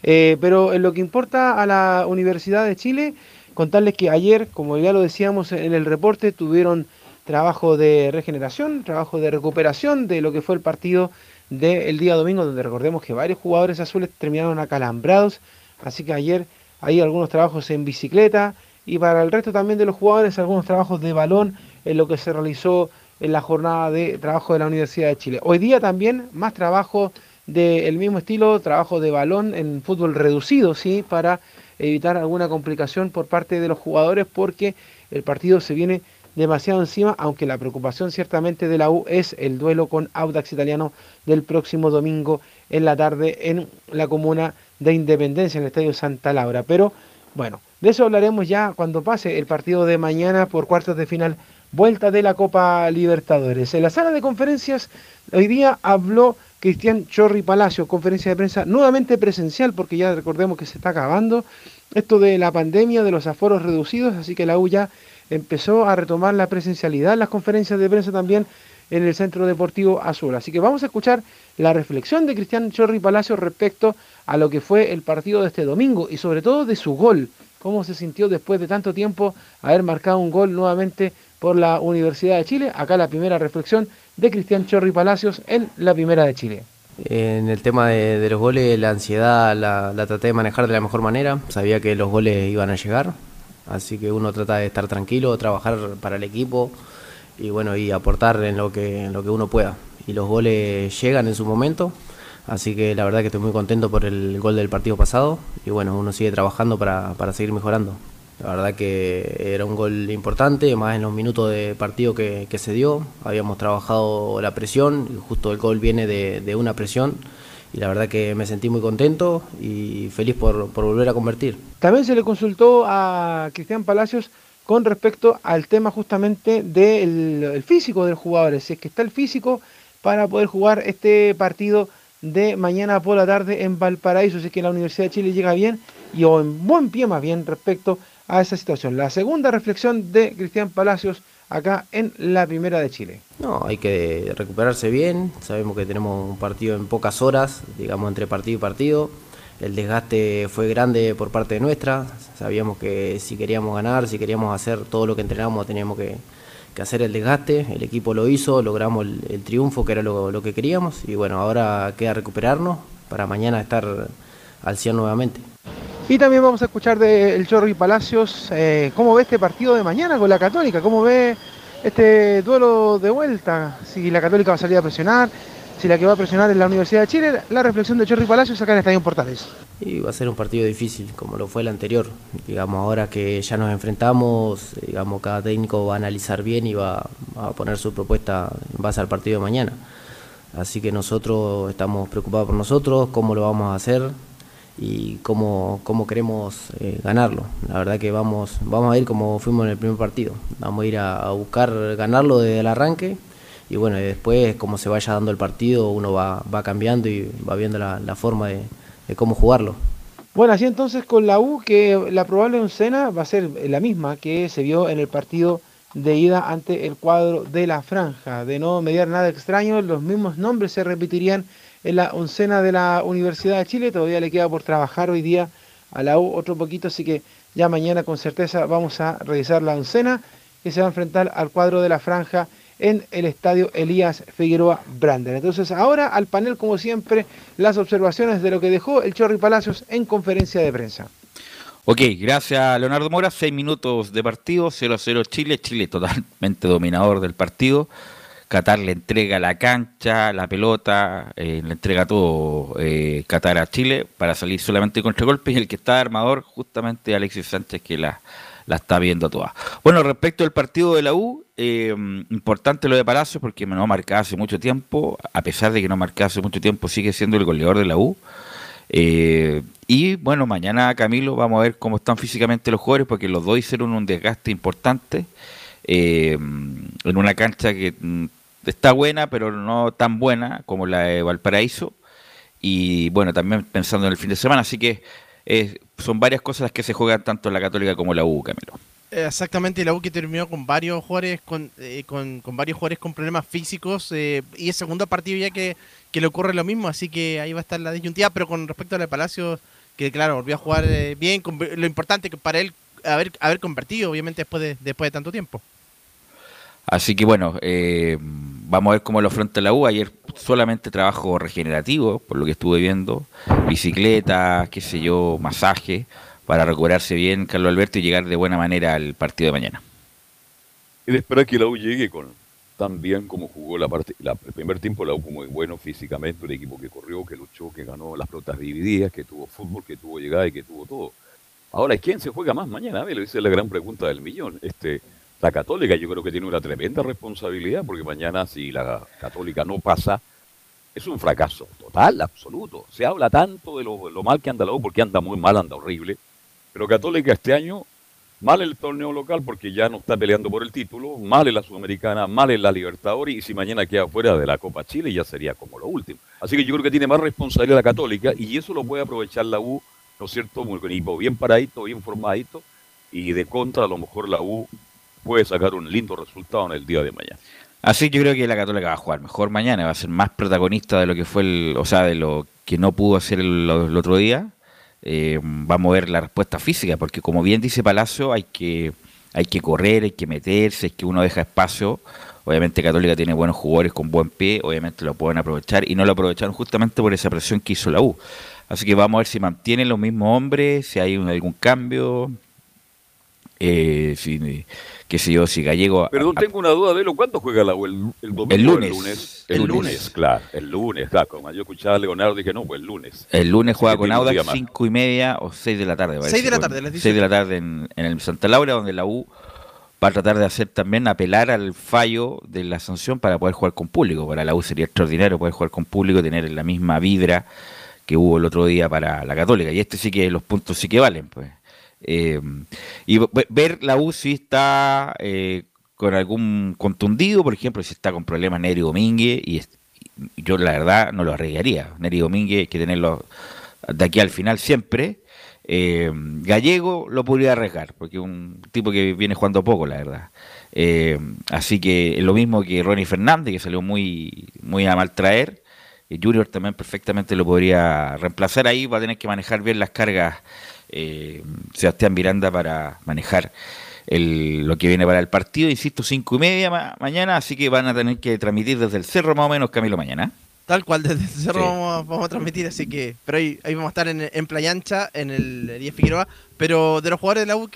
Eh, pero en lo que importa a la Universidad de Chile, contarles que ayer, como ya lo decíamos en el reporte, tuvieron trabajo de regeneración, trabajo de recuperación de lo que fue el partido del día domingo, donde recordemos que varios jugadores azules terminaron acalambrados, así que ayer hay algunos trabajos en bicicleta y para el resto también de los jugadores algunos trabajos de balón en lo que se realizó en la jornada de trabajo de la Universidad de Chile. Hoy día también más trabajo del mismo estilo, trabajo de balón en fútbol reducido, ¿sí? Para evitar alguna complicación por parte de los jugadores porque el partido se viene demasiado encima, aunque la preocupación ciertamente de la U es el duelo con Audax Italiano del próximo domingo en la tarde en la comuna de Independencia, en el Estadio Santa Laura. Pero bueno, de eso hablaremos ya cuando pase el partido de mañana por cuartos de final, vuelta de la Copa Libertadores. En la sala de conferencias hoy día habló Cristian Chorri Palacio, conferencia de prensa nuevamente presencial, porque ya recordemos que se está acabando esto de la pandemia, de los aforos reducidos, así que la U ya empezó a retomar la presencialidad las conferencias de prensa también en el Centro Deportivo Azul. Así que vamos a escuchar la reflexión de Cristian Chorri Palacio respecto a lo que fue el partido de este domingo y sobre todo de su gol, cómo se sintió después de tanto tiempo haber marcado un gol nuevamente por la Universidad de Chile. Acá la primera reflexión de Cristian Chorri Palacios en la Primera de Chile. En el tema de, los goles, la ansiedad la, traté de manejar de la mejor manera. Sabía que los goles iban a llegar, así que uno trata de estar tranquilo, trabajar para el equipo y bueno y aportar en lo que en lo que uno pueda. Y los goles llegan en su momento, así que la verdad que estoy muy contento por el gol del partido pasado y bueno uno sigue trabajando para, para seguir mejorando. La verdad que era un gol importante, más en los minutos de partido que, se dio. Habíamos trabajado la presión, y justo el gol viene de, una presión. Y la verdad que me sentí muy contento y feliz por, volver a convertir. También se le consultó a Cristian Palacios con respecto al tema justamente del físico del jugador, si es que está el físico para poder jugar este partido de mañana por la tarde en Valparaíso, si es que la Universidad de Chile llega bien y o en buen pie más bien respecto a esa situación. La segunda reflexión de Cristian Palacios acá en la Primera de Chile. No, hay que recuperarse bien. Sabemos que tenemos un partido en pocas horas, digamos entre partido y partido. El desgaste fue grande por parte de nuestra. Sabíamos que si queríamos ganar, si queríamos hacer todo lo que entrenamos, teníamos que, hacer el desgaste. El equipo lo hizo, logramos el, triunfo, que era lo, que queríamos. Y bueno, ahora queda recuperarnos para mañana estar al 100 nuevamente. Y también vamos a escuchar del Chorri Palacios eh, cómo ve este partido de mañana con la Católica, cómo ve este duelo de vuelta, si la Católica va a salir a presionar, si la que va a presionar es la Universidad de Chile, la reflexión de Chorri Palacios acá en Estadio Portales. Y va a ser un partido difícil, como lo fue el anterior. Digamos, ahora que ya nos enfrentamos, digamos, cada técnico va a analizar bien y va a poner su propuesta en base al partido de mañana. Así que nosotros estamos preocupados por nosotros, cómo lo vamos a hacer, y cómo, cómo queremos eh, ganarlo. La verdad que vamos, vamos a ir como fuimos en el primer partido. Vamos a ir a, buscar ganarlo desde el arranque y bueno, después como se vaya dando el partido uno va, va cambiando y va viendo la, forma de, cómo jugarlo. Bueno, así entonces con la U que la probable oncena va a ser la misma que se vio en el partido de ida ante el cuadro de la franja. De no mediar nada extraño, los mismos nombres se repetirían en la oncena de la Universidad de Chile. Todavía le queda por trabajar hoy día a la U otro poquito, así que ya mañana con certeza vamos a revisar la oncena que se va a enfrentar al cuadro de la franja en el estadio Elías Figueroa Brander. Entonces ahora al panel como siempre las observaciones de lo que dejó el Chorri Palacios en conferencia de prensa. Ok, gracias Leonardo Mora, seis minutos de partido, 0-0 Chile, Chile totalmente dominador del partido. Qatar le entrega la cancha, la pelota, eh, le entrega todo eh, Qatar a Chile para salir solamente contra golpes y el que está armador justamente Alexis Sánchez que la, la está viendo toda. Bueno, respecto al partido de la U, eh, importante lo de Palacio porque no marcaba hace mucho tiempo, a pesar de que no marcaba hace mucho tiempo, sigue siendo el goleador de la U. y bueno, mañana Camilo vamos a ver cómo están físicamente los jugadores porque los dos hicieron un desgaste importante en una cancha que mm, está buena, pero no tan buena como la de Valparaíso. Y bueno, también pensando en el fin de semana, así que eh, son varias cosas las que se juegan tanto la Católica como la U, Camilo. Exactamente, la U que terminó con varios jugadores con, eh, con, varios jugadores con problemas físicos eh, y el segundo partido ya que, le ocurre lo mismo, así que ahí va a estar la disyuntiva, pero con respecto a la Palacio, que claro, volvió a jugar bien, lo importante que para él haber, haber convertido, obviamente después de, después de tanto tiempo. Así que bueno, eh, vamos a ver cómo lo afronta la U. Ayer solamente trabajo regenerativo, por lo que estuve viendo, bicicleta, qué sé yo, masaje, para recuperarse bien Carlos Alberto y llegar de buena manera al partido de mañana. Y esperar que la U llegue con tan bien como jugó la parte, la, el primer tiempo la U fue muy bueno físicamente, un equipo que corrió, que luchó, que ganó las pelotas divididas, que tuvo fútbol, que tuvo llegada y que tuvo todo. Ahora, ¿quién se juega más mañana? Esa es la gran pregunta del millón. Este, la Católica yo creo que tiene una tremenda responsabilidad porque mañana si la Católica no pasa, es un fracaso total, absoluto. Se habla tanto de lo, mal que anda la U porque anda muy mal, anda horrible. Pero Católica este año, mal el torneo local porque ya no está peleando por el título, mal en la Sudamericana, mal en la Libertadores y si mañana queda fuera de la Copa Chile ya sería como lo último. Así que yo creo que tiene más responsabilidad la Católica y eso lo puede aprovechar la U, ¿no es cierto? Muy bien paradito, bien formadito y de contra a lo mejor la U puede sacar un lindo resultado en el día de mañana. Así que yo creo que la Católica va a jugar mejor mañana, va a ser más protagonista de lo que fue el, o sea, de lo que no pudo hacer el otro día eh, va a mover la respuesta física, porque como bien dice Palacio, hay que, hay que correr, hay que meterse, es que uno deja espacio. Obviamente Católica tiene buenos jugadores con buen pie, obviamente lo pueden aprovechar y no lo aprovecharon justamente por esa presión que hizo la U. Así que vamos a ver si mantienen los mismos hombres, si hay algún cambio. Eh, qué sé yo, si Gallego... Perdón, tengo una duda de lo, ¿cuándo juega la U? ¿El, el domingo el lunes. El lunes. claro, el lunes, claro. Como yo escuchaba a Leonardo dije, no, pues el lunes. El lunes juega con Audax cinco y media o seis de la tarde. Seis de la tarde, les Seis de la tarde en, en el Santa Laura, donde la U va a tratar de hacer también apelar al fallo de la sanción para poder jugar con público. Para la U sería extraordinario poder jugar con público, tener la misma vibra que hubo el otro día para la Católica. Y este sí que los puntos sí que valen, pues. Eh, y ver la U si está eh, con algún contundido, por ejemplo, si está con problemas Neri Domínguez, y, yo la verdad no lo arriesgaría. Neri Domínguez hay que tenerlo de aquí al final siempre. Eh, Gallego lo podría arriesgar, porque es un tipo que viene jugando poco, la verdad. Así que es lo mismo que Ronnie Fernández, que salió muy, muy a maltraer. Y Junior también perfectamente lo podría reemplazar ahí, va a tener que manejar bien las cargas eh, Sebastián Miranda para manejar lo que viene para el partido. Insisto, cinco y media mañana, así que van a tener que transmitir desde el cerro más o menos, Camilo, mañana. Tal cual, desde el cerro vamos, a, transmitir, así que. Pero ahí, ahí vamos a estar en, en Playa Ancha, en el Díaz Figueroa. Pero de los jugadores de la U,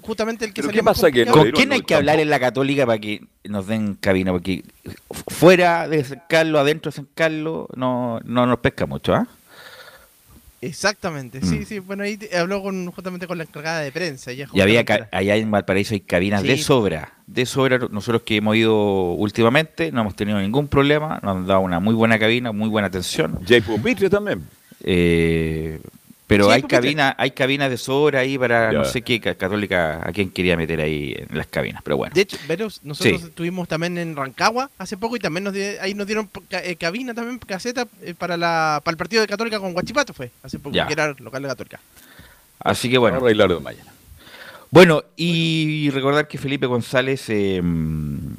justamente el que salió. ¿Qué pasa que ¿Con quién hay que hablar en la Católica para que nos den cabina? Porque fuera de San Carlos, adentro de San Carlos, no, no nos pesca mucho, ¿ah? Exactamente, sí, mm. sí. Bueno, ahí habló con, justamente con la encargada de prensa. y había allá en Valparaíso hay cabinas de sobra. De sobra, nosotros que hemos ido últimamente, no hemos tenido ningún problema. Nos han dado una muy buena cabina, muy buena atención. Jay Pupitre también. Eh, pero hay cabina, hay cabinas de sobra ahí para no sé qué católica a quién quería meter ahí en las cabinas, pero bueno. De hecho, nosotros estuvimos también en Rancagua hace poco y también nos ahí nos dieron eh, cabina también caseta eh, para la para el partido de Católica con Guachipato fue hace poco que era local de Católica. Así que bueno. de mañana. Bueno, y recordar que Felipe González em,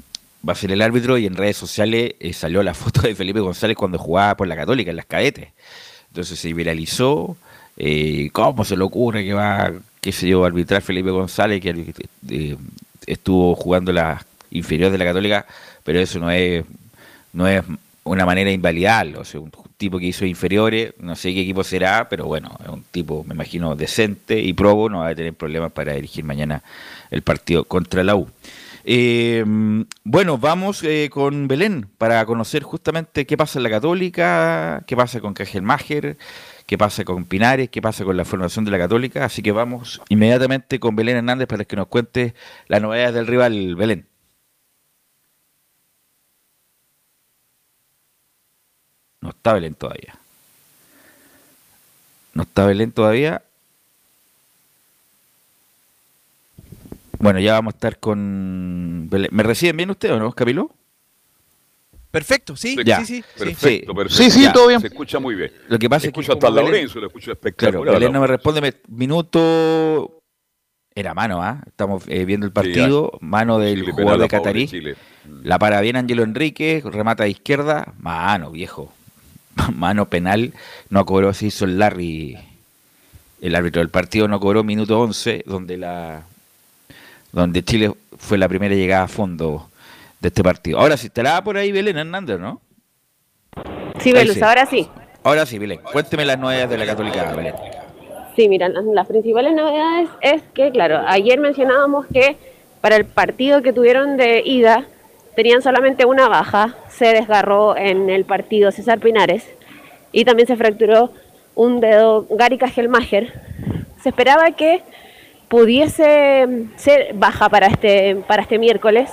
va a ser el árbitro y en redes sociales eh, salió la [laughs] foto de Felipe González cuando jugaba por la Católica en las cadetes. Entonces se viralizó eh, ¿Cómo se le ocurre que va, qué sé yo, arbitrar Felipe González, que eh, estuvo jugando la inferior de la Católica, pero eso no es, no es una manera de invalidarlo. O sea, un tipo que hizo inferiores, no sé qué equipo será, pero bueno, es un tipo, me imagino, decente y probo, no va a tener problemas para dirigir mañana el partido contra la U. Eh, bueno, vamos con Belén para conocer justamente qué pasa en la Católica, qué pasa con Cajelmacher, qué pasa con Pinares, qué pasa con la formación de la Católica. Así que vamos inmediatamente con Belén Hernández para que nos cuente las novedades del rival Belén. No está Belén todavía. No está Belén todavía. Bueno, ya vamos a estar con Belén. ¿Me reciben bien ustedes o no, Capilo? Perfecto, sí, sí, sí. Perfecto, perfecto. Sí, sí, todo bien. Se escucha muy bien. Lo que pasa es que hasta Lorenzo, lo escucho espectacular. Claro, Belén no me responde, minuto... Era mano, ¿ah? Estamos eh, viendo el partido, mano del jugador de Catarí. La para bien Angelo Enrique, remata de izquierda, mano, viejo. [laughs] Mano penal, no cobró, se hizo el Larry, el árbitro del partido no cobró minuto 11, donde la donde Chile fue la primera llegada a fondo de este partido. Ahora, si estará por ahí Belén Hernández, ¿no? Sí, Belus, ahora sí. Ahora sí, Belén. Cuénteme las novedades de la Católica, Belén. Sí, mira, las, principales novedades es que, claro, ayer mencionábamos que para el partido que tuvieron de ida tenían solamente una baja, se desgarró en el partido César Pinares y también se fracturó un dedo Gary Kajelmacher. Se esperaba que pudiese ser baja para este, para este miércoles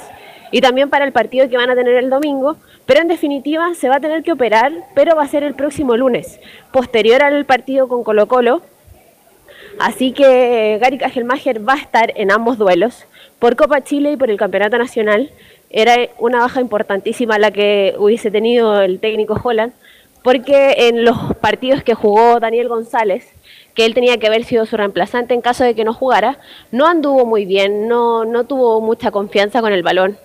y también para el partido que van a tener el domingo, pero en definitiva se va a tener que operar, pero va a ser el próximo lunes, posterior al partido con Colo Colo. Así que Gary Kajelmacher va a estar en ambos duelos, por Copa Chile y por el Campeonato Nacional. Era una baja importantísima la que hubiese tenido el técnico Holland, porque en los partidos que jugó Daniel González, que él tenía que haber sido su reemplazante en caso de que no jugara, no anduvo muy bien, no, no tuvo mucha confianza con el balón.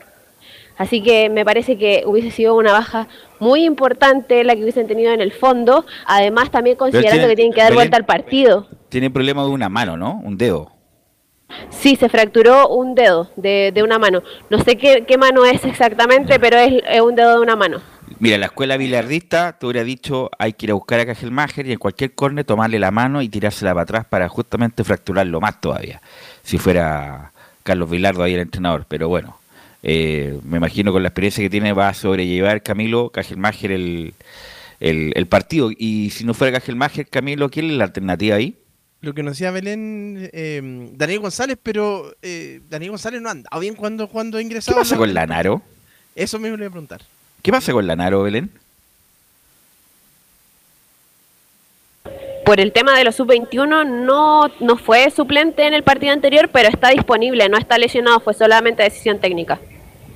Así que me parece que hubiese sido una baja muy importante la que hubiesen tenido en el fondo, además también considerando que tienen que dar vuelta al partido. Tiene problema de una mano, ¿no? Un dedo. Sí, se fracturó un dedo de, una mano. No sé qué, mano es exactamente, pero es, un dedo de una mano. Mira, la escuela bilardista te hubiera dicho hay que ir a buscar a Cajelmacher y en cualquier corne tomarle la mano y tirársela para atrás para justamente fracturarlo más todavía, si fuera Carlos Vilardo ahí el entrenador. Pero bueno, eh, me imagino con la experiencia que tiene va a sobrellevar Camilo Cajelmacher el, el, partido. Y si no fuera Cajelmacher, Camilo, ¿quién es la alternativa ahí? Lo que nos decía Belén, eh, Daniel González, pero eh, Daniel González no anda. ¿O bien cuando, cuando ingresaba? ¿Qué pasa con Lanaro? Eso mismo le voy a preguntar. ¿Qué pasa con Lanaro, Belén? Por el tema de los sub-21 no, no fue suplente en el partido anterior, pero está disponible, no está lesionado, fue solamente decisión técnica.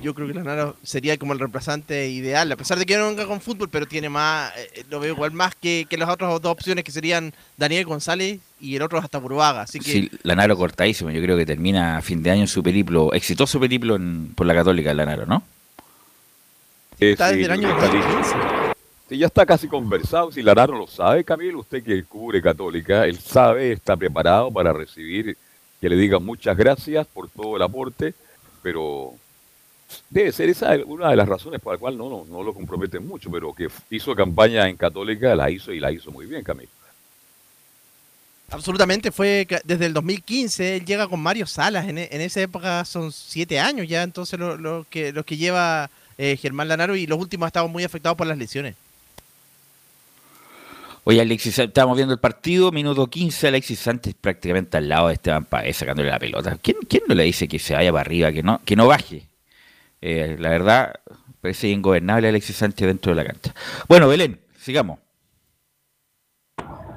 Yo creo que Lanaro sería como el reemplazante ideal, a pesar de que no venga con fútbol, pero tiene más, eh, lo veo igual más que, las otras dos opciones que serían Daniel González y el otro hasta Buruaga. Así que... Sí, Lanaro cortadísimo, yo creo que termina a fin de año su periplo, exitoso periplo por la Católica, Lanaro, ¿no? está desde el año 2015 ya está casi conversado. Si Lanaro lo sabe, Camilo, usted que cubre Católica, él sabe, está preparado para recibir que le digan muchas gracias por todo el aporte, pero debe ser esa una de las razones por la cual no, no, lo comprometen mucho, pero que hizo campaña en Católica, la hizo y la hizo muy bien, Camilo. Absolutamente, fue desde el 2015, él llega con Mario Salas, en, esa época son siete años ya, entonces lo, que, los que lleva eh, Germán Lanaro y los últimos estaban muy afectados por las lesiones. Oye, Alexis, estábamos viendo el partido, minuto 15, Alexis Sánchez prácticamente al lado de Esteban Paez sacándole la pelota. ¿Quién, ¿Quién, no le dice que se vaya para arriba, que no, que no baje? Eh, la verdad, parece ingobernable Alexis Sánchez dentro de la cancha. Bueno, Belén, sigamos.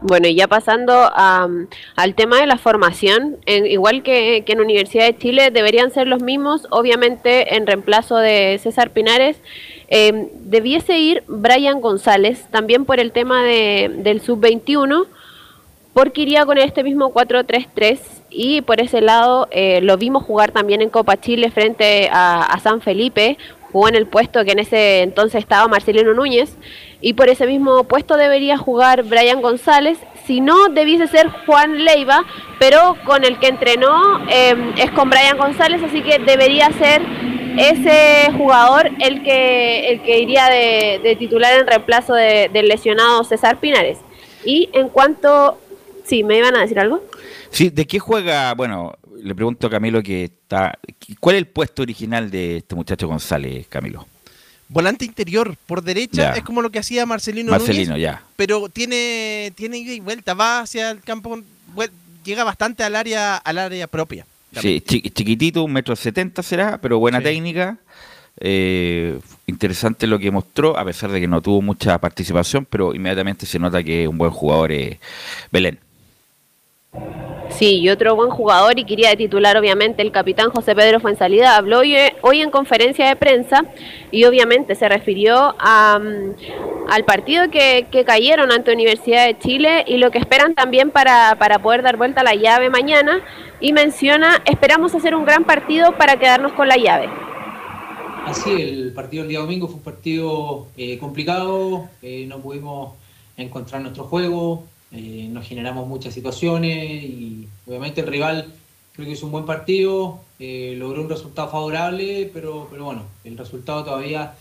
Bueno, y ya pasando al tema de la formación, igual que, que, en Universidad de Chile, deberían ser los mismos, obviamente en reemplazo de César Pinares eh, debiese ir Brian González, también por el tema de, del sub-21, porque iría con este mismo 4-3-3 y por ese lado eh, lo vimos jugar también en Copa Chile frente a, San Felipe, jugó en el puesto que en ese entonces estaba Marcelino Núñez y por ese mismo puesto debería jugar Brian González, si no debiese ser Juan Leiva, pero con el que entrenó eh, es con Brian González, así que debería ser ese jugador el que, el que iría de, titular en reemplazo del lesionado César Pinares. Y en cuanto... Sí, ¿me iban a decir algo? Sí, ¿de qué juega? Bueno, le pregunto a Camilo que está... ¿Cuál es el puesto original de este muchacho González, Camilo? Volante interior, por derecha, es como lo que hacía Marcelino Marcelino, ya. Pero tiene, tiene ida y vuelta, va hacia el campo, llega bastante al área, al área propia. Sí, chiquitito, un metro setenta será, pero buena técnica. Eh, interesante lo que mostró, a pesar de que no tuvo mucha participación, pero inmediatamente se nota que es un buen jugador eh, Belén. Sí, y otro buen jugador y quería titular obviamente el capitán José Pedro Fuensalida habló hoy, hoy en conferencia de prensa y obviamente se refirió al partido que, cayeron ante Universidad de Chile y lo que esperan también para, para poder dar vuelta a la llave mañana y menciona, esperamos hacer un gran partido para quedarnos con la llave. Así, el partido del día domingo fue un partido eh, complicado, eh, no pudimos encontrar nuestro juego, eh, nos generamos muchas situaciones y obviamente el rival creo que hizo un buen partido, logró un resultado favorable, pero, pero bueno, el resultado todavía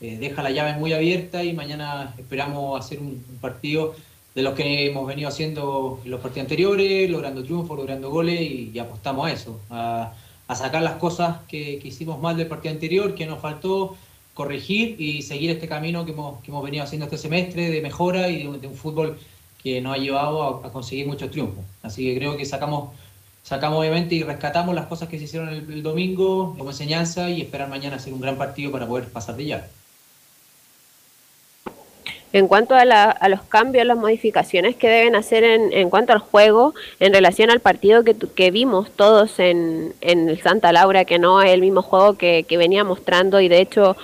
deja la llave muy abierta y mañana esperamos hacer un, partido de los que hemos venido haciendo en los partidos anteriores, logrando triunfos, logrando goles y, apostamos a eso, a, sacar las cosas que, hicimos mal del partido anterior, que nos faltó corregir y seguir este camino que hemos, que hemos venido haciendo este semestre de mejora y de, un fútbol que nos ha llevado a, conseguir muchos triunfos. Así que creo que sacamos, sacamos obviamente y rescatamos las cosas que se hicieron el, domingo como enseñanza y esperar mañana hacer un gran partido para poder pasar de ya. En cuanto a, los cambios, las modificaciones que deben hacer en, cuanto al juego, en relación al partido que, vimos todos en, el Santa Laura, que no es el mismo juego que, venía mostrando, y de hecho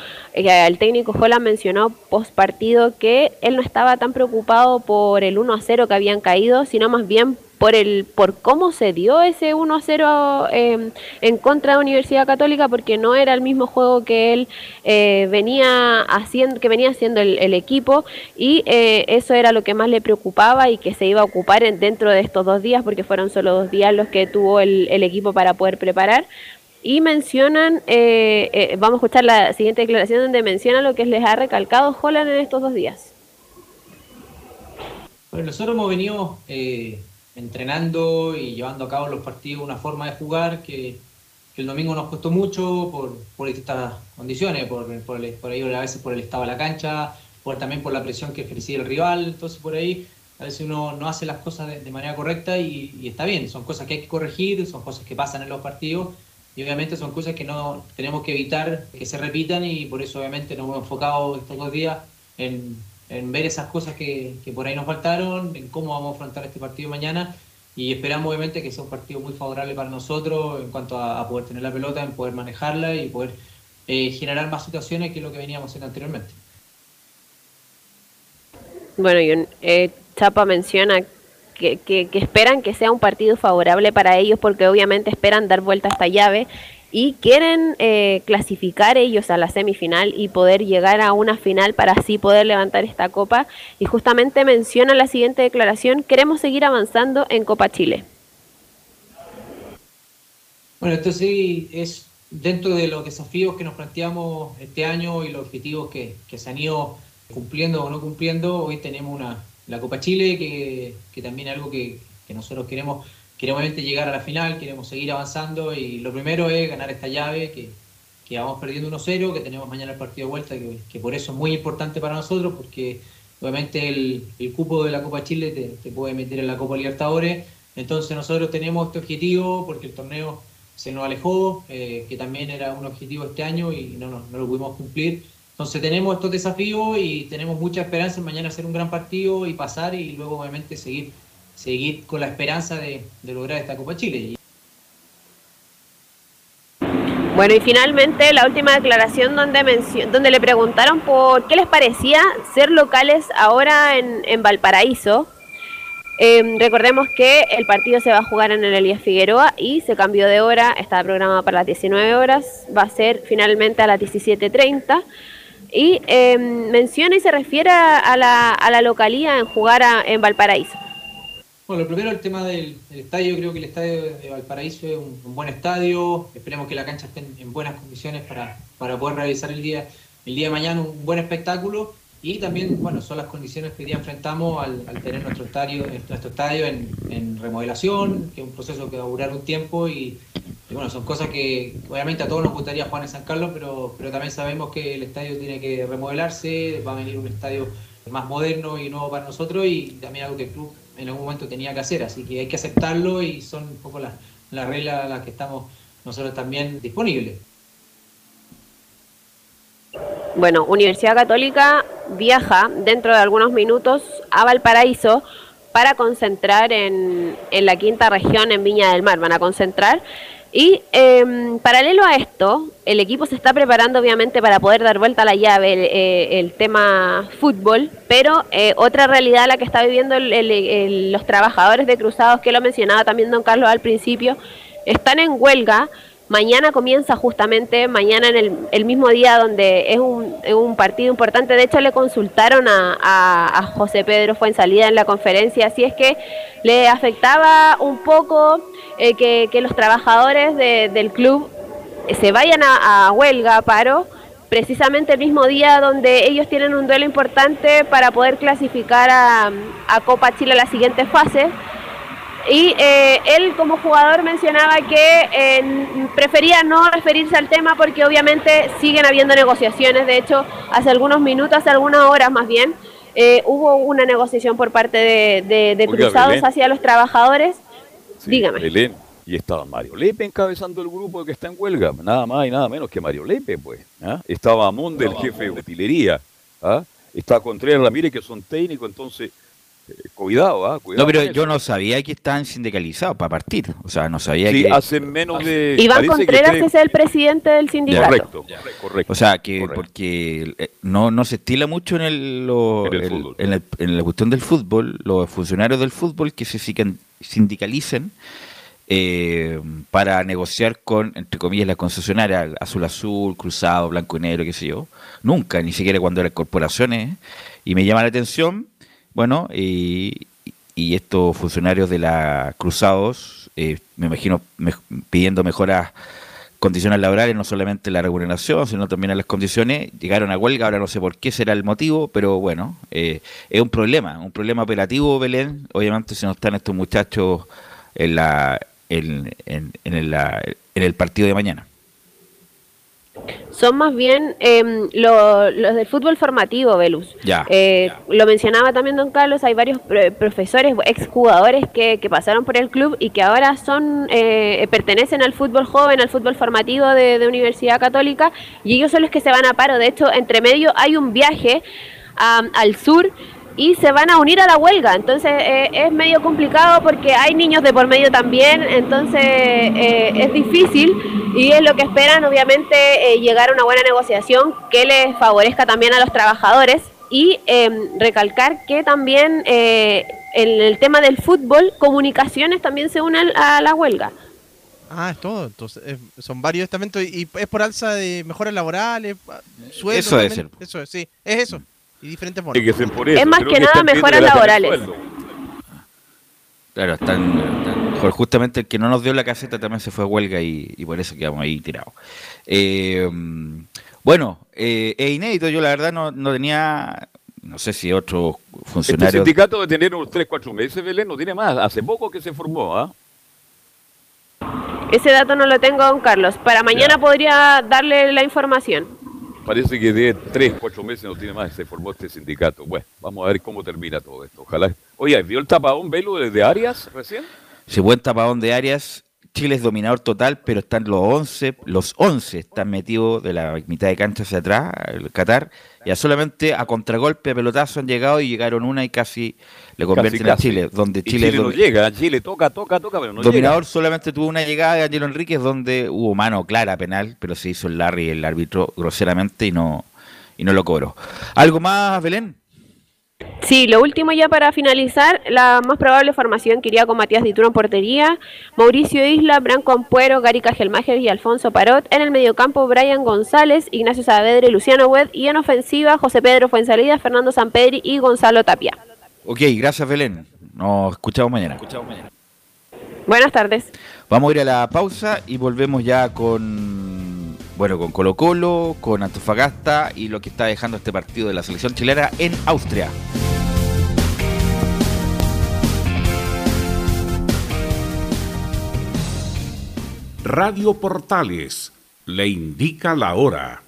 el técnico Jola mencionó post partido que él no estaba tan preocupado por el 1 a 0 que habían caído, sino más bien por el por cómo se dio ese 1 a 0 em, en contra de Universidad Católica porque no era el mismo juego que él eh, venía haciendo que venía haciendo el, equipo y eh, eso era lo que más le preocupaba y que se iba a ocupar dentro de estos dos días porque fueron solo dos días los que tuvo el, equipo para poder preparar y mencionan, eh, vamos a escuchar la siguiente declaración donde menciona lo que les ha recalcado Holland en estos dos días. Bueno, nosotros hemos venido entrenando y llevando a cabo los partidos una forma de jugar que, el domingo nos costó mucho por, por distintas condiciones, por, por, por ahí a veces por el estado de la cancha, por también por la presión que ejercía el rival, entonces por ahí a veces uno no hace las cosas de, manera correcta y, está bien, son cosas que hay que corregir, son cosas que pasan en los partidos y obviamente son cosas que no tenemos que evitar que se repitan y por eso obviamente nos hemos enfocado estos dos días en, en ver esas cosas que, por ahí nos faltaron, en cómo vamos a afrontar este partido mañana y esperamos obviamente que sea un partido muy favorable para nosotros en cuanto a, poder tener la pelota, en poder manejarla y poder eh, generar más situaciones que lo que veníamos haciendo anteriormente. Bueno, y eh, Chapa menciona que, que, esperan que sea un partido favorable para ellos porque obviamente esperan dar vuelta a esta llave y quieren eh, clasificar ellos a la semifinal y poder llegar a una final para así poder levantar esta copa. Y justamente menciona la siguiente declaración, queremos seguir avanzando en Copa Chile. Bueno, esto sí es dentro de los desafíos que nos planteamos este año y los objetivos que, se han ido cumpliendo o no cumpliendo. Hoy tenemos una, la Copa Chile, que, que también es algo que, que nosotros queremos queremos obviamente llegar a la final, queremos seguir avanzando y lo primero es ganar esta llave que, que vamos perdiendo 1-0, que tenemos mañana el partido de vuelta, que, por eso es muy importante para nosotros, porque obviamente el, el cupo de la Copa Chile te, puede meter en la Copa Libertadores, entonces nosotros tenemos este objetivo porque el torneo se nos alejó, eh, que también era un objetivo este año y no, no, no, lo pudimos cumplir. Entonces tenemos estos desafíos y tenemos mucha esperanza en mañana hacer un gran partido y pasar y luego obviamente seguir seguir con la esperanza de, lograr esta Copa Chile. Bueno, y finalmente la última declaración donde, donde le preguntaron por qué les parecía ser locales ahora en, Valparaíso. Em, recordemos que el partido se va a jugar en el Elías Figueroa y se cambió de hora, estaba programado para las 19 horas, va a ser finalmente a las 17.30. Y em, menciona y se refiere a la, a la localía en jugar en Valparaíso. Bueno, primero el tema del, estadio, creo que el estadio de Valparaíso es un, buen estadio, esperemos que la cancha esté en, buenas condiciones para, para, poder realizar el día, el día de mañana un buen espectáculo y también, bueno, son las condiciones que hoy día enfrentamos al, tener nuestro estadio, nuestro estadio en, remodelación, que es un proceso que va a durar un tiempo y, bueno, son cosas que obviamente a todos nos gustaría jugar en San Carlos, pero, pero también sabemos que el estadio tiene que remodelarse, va a venir un estadio más moderno y nuevo para nosotros y también algo que el club en algún momento tenía que hacer, así que hay que aceptarlo y son un poco las, reglas a las que estamos nosotros también disponibles. Bueno, Universidad Católica viaja dentro de algunos minutos a Valparaíso para concentrar en, en la quinta región en Viña del Mar. Van a concentrar y eh, paralelo a esto, el equipo se está preparando obviamente para poder dar vuelta a la llave, el, eh, tema fútbol, pero eh, otra realidad la que está viviendo los trabajadores de Cruzados, que lo mencionaba también don Carlos al principio, están en huelga Mañana comienza justamente, mañana en el, mismo día donde es un, un, partido importante. De hecho, le consultaron a, a, José Pedro fue en salida en la conferencia, así es que le afectaba un poco eh, que, los trabajadores del club se vayan a, huelga, paro, precisamente el mismo día donde ellos tienen un duelo importante para poder clasificar a, Copa Chile a la siguiente fase. Y eh, él como jugador mencionaba que prefería no referirse al tema porque obviamente siguen habiendo negociaciones. De hecho, hace algunos minutos, hace algunas horas más bien, eh, hubo una negociación por parte de, Cruzados hacia los trabajadores. Dígame. Y estaba Mario Lepe encabezando el grupo que está en huelga, nada más y nada menos que Mario Lepe, pues. ¿ah? Estaba Amón, el jefe de utilería. ¿ah? Estaba Contreras Ramírez, que son técnicos, entonces, eh, cuidado, ¿ah? no, pero yo no sabía que estaban sindicalizados para partir. O sea, no sabía sí, que. hacen menos de. Iván Contreras es el presidente del sindicato. Correcto, correcto. O sea, que porque eh, no, no se estila mucho en, el, en, en, la cuestión del fútbol, los funcionarios del fútbol que se sindicalicen eh, para negociar con, entre comillas, la concesionaria azul azul, cruzado, blanco y negro, qué sé yo. Nunca, ni siquiera cuando eran corporaciones. Y me llama la atención, bueno, y, estos funcionarios de la Cruzados, eh, me imagino pidiendo mejoras condiciones laborales, no solamente la remuneración, sino también las condiciones, llegaron a huelga, ahora no sé por qué será el motivo, pero bueno, eh, es un problema, un problema operativo, Belén, obviamente si no están estos muchachos en la, en, en, en el partido de mañana? Son más bien em, los del fútbol formativo, Velus. Eh, ya, Lo mencionaba también don Carlos, hay varios profesores, exjugadores que, que pasaron por el club y que ahora son eh, pertenecen al fútbol joven, al fútbol formativo de, Universidad Católica, y ellos son los que se van a paro. De hecho, entre medio hay un viaje al sur y se van a unir a la huelga. Entonces eh, es medio complicado porque hay niños de por medio también, entonces eh, es difícil y es lo que esperan obviamente eh, llegar a una buena negociación que les favorezca también a los trabajadores y em, recalcar que también en el tema del fútbol, comunicaciones también se unen a la huelga. Ah, es todo. Entonces, son varios estamentos y, es por alza de mejoras laborales, sueldos. Eso es, eso es, sí, es eso y diferentes Es más que, nada mejoras laborales. Claro, están, justamente el que no nos dio la caseta también se fue a huelga y, por eso quedamos ahí tirados. Eh, bueno, eh, es inédito, yo la verdad no, no tenía, no sé si otro funcionario... Este sindicato de tener unos 3, 4 meses, Belén, no tiene más, hace poco que se formó, ¿ah? Ese dato no lo tengo, don Carlos. Para mañana podría darle la información parece que de tres, cuatro meses no tiene más, se formó este sindicato. Bueno, vamos a ver cómo termina todo esto. Ojalá. Oye, ¿vio el tapadón velo desde Arias recién? Sí, buen tapadón de Arias. Chile es dominador total, pero están los 11, los 11 están metidos de la mitad de cancha hacia atrás, el Qatar, ya solamente a contragolpe, a pelotazo han llegado y llegaron una y casi le convierten a Chile, donde Chile, no llega, Chile toca, toca, toca, pero no Dominador solamente tuvo una llegada de Angelo Enríquez donde hubo mano clara penal, pero se hizo el Larry el árbitro groseramente y no y no lo cobró. ¿Algo más, Belén? Sí, lo último ya para finalizar, la más probable formación que iría con Matías Dituro en portería, Mauricio Isla, Branco Ampuero, Gary Cajelmacher y Alfonso Parot. En el mediocampo, Brian González, Ignacio Saavedra y Luciano Wed. Y en ofensiva, José Pedro Fuensalida, Fernando Sampedri y Gonzalo Tapia. Ok, gracias Belén. Nos escuchamos mañana. Escuchamos mañana. Buenas tardes. Vamos a ir a la pausa y volvemos ya con bueno, con Colo Colo, con Antofagasta y lo que está dejando este partido de la selección chilena en Austria. Radio Portales le indica la hora.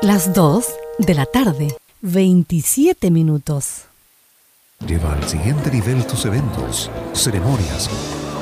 Las 2 de la tarde, 27 minutos. Lleva al siguiente nivel tus eventos, ceremonias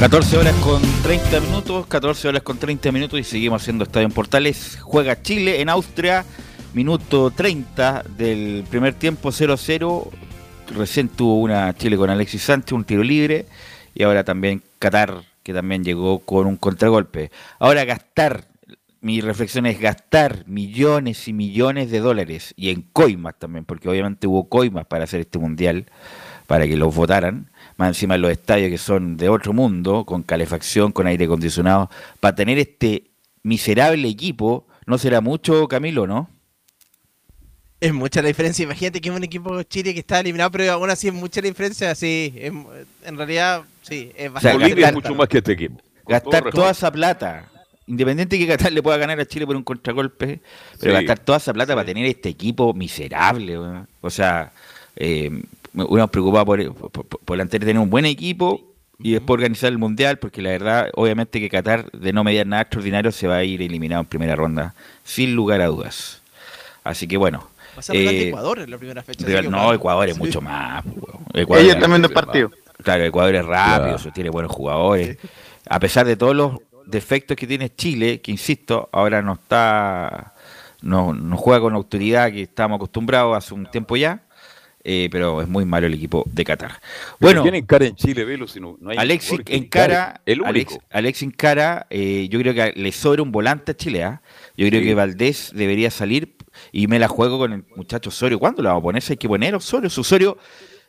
14 horas con 30 minutos, 14 horas con 30 minutos y seguimos haciendo Estadio en Portales. Juega Chile en Austria, minuto 30 del primer tiempo 0-0. Recién tuvo una Chile con Alexis Sánchez, un tiro libre. Y ahora también Qatar, que también llegó con un contragolpe. Ahora gastar, mi reflexión es gastar millones y millones de dólares, y en coimas también, porque obviamente hubo coimas para hacer este mundial, para que los votaran más encima en los estadios que son de otro mundo, con calefacción, con aire acondicionado, para tener este miserable equipo, no será mucho, Camilo, ¿no? Es mucha la diferencia. Imagínate que es un equipo Chile que está eliminado, pero aún así es mucha la diferencia. Sí, en realidad, sí, es bastante. es mucho más que este equipo. gastar toda esa plata, independiente de que Qatar le pueda ganar a Chile por un contragolpe, pero gastar toda esa plata para tener este equipo miserable. O sea, eh, uno preocupado por, por, por, tener un buen equipo y después organizar el mundial, porque la verdad, obviamente que Qatar, de no mediar nada extraordinario, se va a ir eliminado en primera ronda, sin lugar a dudas. Así que bueno. Va a ser eh, Ecuador en la primera fecha. no, Ecuador es mucho más. Ecuador Ellos también dos partidos. Claro, Ecuador es rápido, tiene buenos jugadores. A pesar de todos los defectos que tiene Chile, que insisto, ahora no está, no, no juega con la autoridad que estábamos acostumbrados hace un tiempo ya eh, pero es muy malo el equipo de Qatar. Bueno, ¿quién encara en Chile, Velo? Si no, hay Alexis encara, el Alex, Alex encara, eh, yo creo que le sobra un volante a Chile. ¿ah? Yo creo que Valdés debería salir y me la juego con el muchacho Osorio. ¿Cuándo la vamos a poner? Hay que poner Osorio. Osorio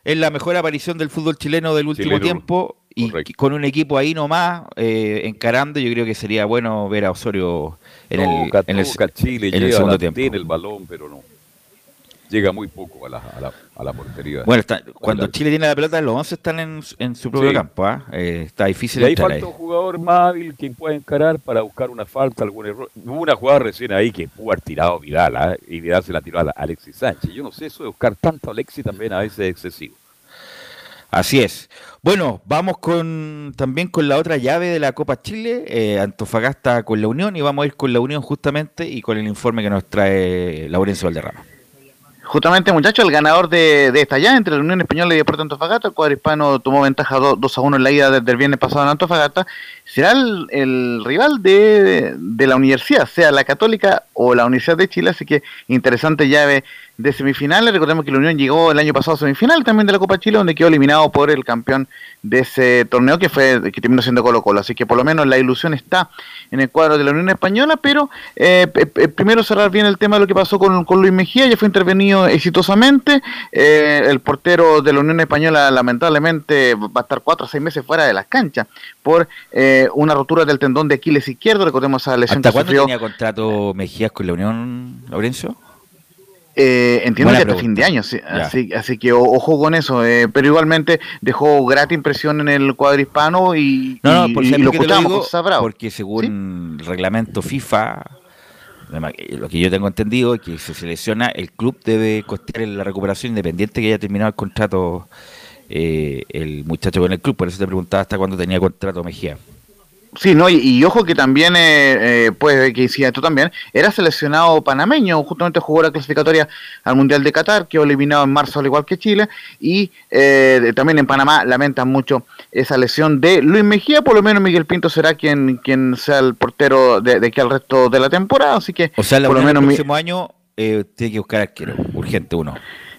es la mejor aparición del fútbol chileno del último tiempo y con un equipo ahí nomás eh, encarando, yo creo que sería bueno ver a Osorio en el, en el, Chile, en el segundo tiempo. Tiene el balón, pero no llega muy poco a la, a la, a la portería. Bueno, cuando Chile tiene la pelota, los 11 están en, en su propio campo. ¿ah? Eh, está difícil. Y ahí falta un jugador más hábil que pueda encarar para buscar una falta, algún error. Hubo una jugada recién ahí que pudo haber tirado Vidal ¿ah? y Vidal se la tiró a, Alexis Sánchez. Yo no sé, eso de buscar tanto a Alexis también a veces es excesivo. Así es. Bueno, vamos con también con la otra llave de la Copa Chile, eh, Antofagasta con la Unión, y vamos a ir con la Unión justamente y con el informe que nos trae Laurencio Valderrama. Justamente, muchachos, el ganador de, esta llave entre la Unión Española y Deportes Antofagasta, el cuadro hispano tomó ventaja 2, a 1 en la ida del viernes pasado en Antofagasta, será el, rival de, de, la universidad, sea la Católica o la Universidad de Chile, así que interesante llave de semifinales. Recordemos que la Unión llegó el año pasado a semifinal también de la Copa Chile, donde quedó eliminado por el campeón de ese torneo que fue que terminó siendo Colo Colo. Así que por lo menos la ilusión está en el cuadro de la Unión Española, pero eh, primero cerrar bien el tema de lo que pasó con, Luis Mejía, ya fue intervenido exitosamente. Eh, el portero de la Unión Española lamentablemente va a estar cuatro o seis meses fuera de las canchas por eh, una rotura del tendón de Aquiles izquierdo. Recordemos esa lesión ¿Hasta cuándo tenía contrato Mejías con la Unión, Laurencio? Eh, entiendo que hasta fin de año, así, así, que ojo con eso. Eh, pero igualmente dejó grata impresión en el cuadro hispano y, no, no, por y, lo escuchamos Porque según el reglamento FIFA, Lo que yo tengo entendido es que si se lesiona, el club debe costear la recuperación independiente que haya terminado el contrato eh, el muchacho con el club. Por eso te preguntaba hasta cuándo tenía contrato Mejía. Sí, no, y, ojo que también, eh, eh, pues, que decía tú también, era seleccionado panameño, justamente jugó la clasificatoria al Mundial de Qatar, quedó eliminado en marzo al igual que Chile, y eh, también en Panamá lamentan mucho esa lesión de Luis Mejía, por lo menos Miguel Pinto será quien, quien sea el portero de, de aquí al resto de la temporada, así que o sea, por lo menos el próximo año eh, tiene que buscar arquero, urgente uno.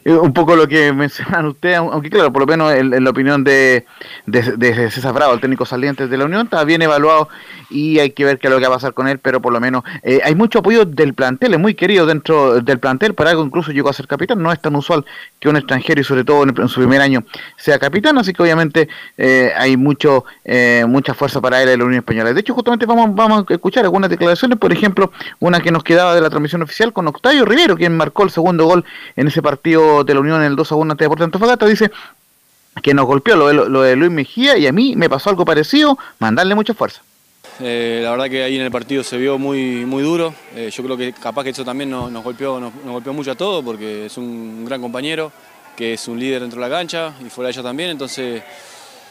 Eh, un poco lo que [laughs] mencionan ustedes, aunque claro, por lo menos en, la opinión de, de, César Bravo, el técnico saliente de la Unión, está bien evaluado y hay que ver qué es lo que va a pasar con él, pero por lo menos eh, hay mucho apoyo del plantel, es muy querido dentro del plantel, para algo incluso llegó a ser capitán, no es tan usual que un extranjero y sobre todo en, su primer año sea capitán, así que obviamente eh, hay mucho mucha fuerza para él en la Unión Española. De hecho, justamente vamos, vamos a escuchar algunas declaraciones, por ejemplo, una que nos quedaba de la transmisión oficial con Octavio Rivero, quien marcó el segundo gol en ese partido de la Unión en el 2 a 1 ante Deportes Antofagasta, dice que nos golpeó lo de, lo de Luis Mejía y a mí me pasó algo parecido, mandarle mucha fuerza. Eh, la verdad que ahí en el partido se vio muy, muy duro. Eh, yo creo que capaz que eso también nos, golpeó, nos, golpeó mucho a todos porque es un gran compañero, que es un líder dentro de la cancha y fuera de ella también. Entonces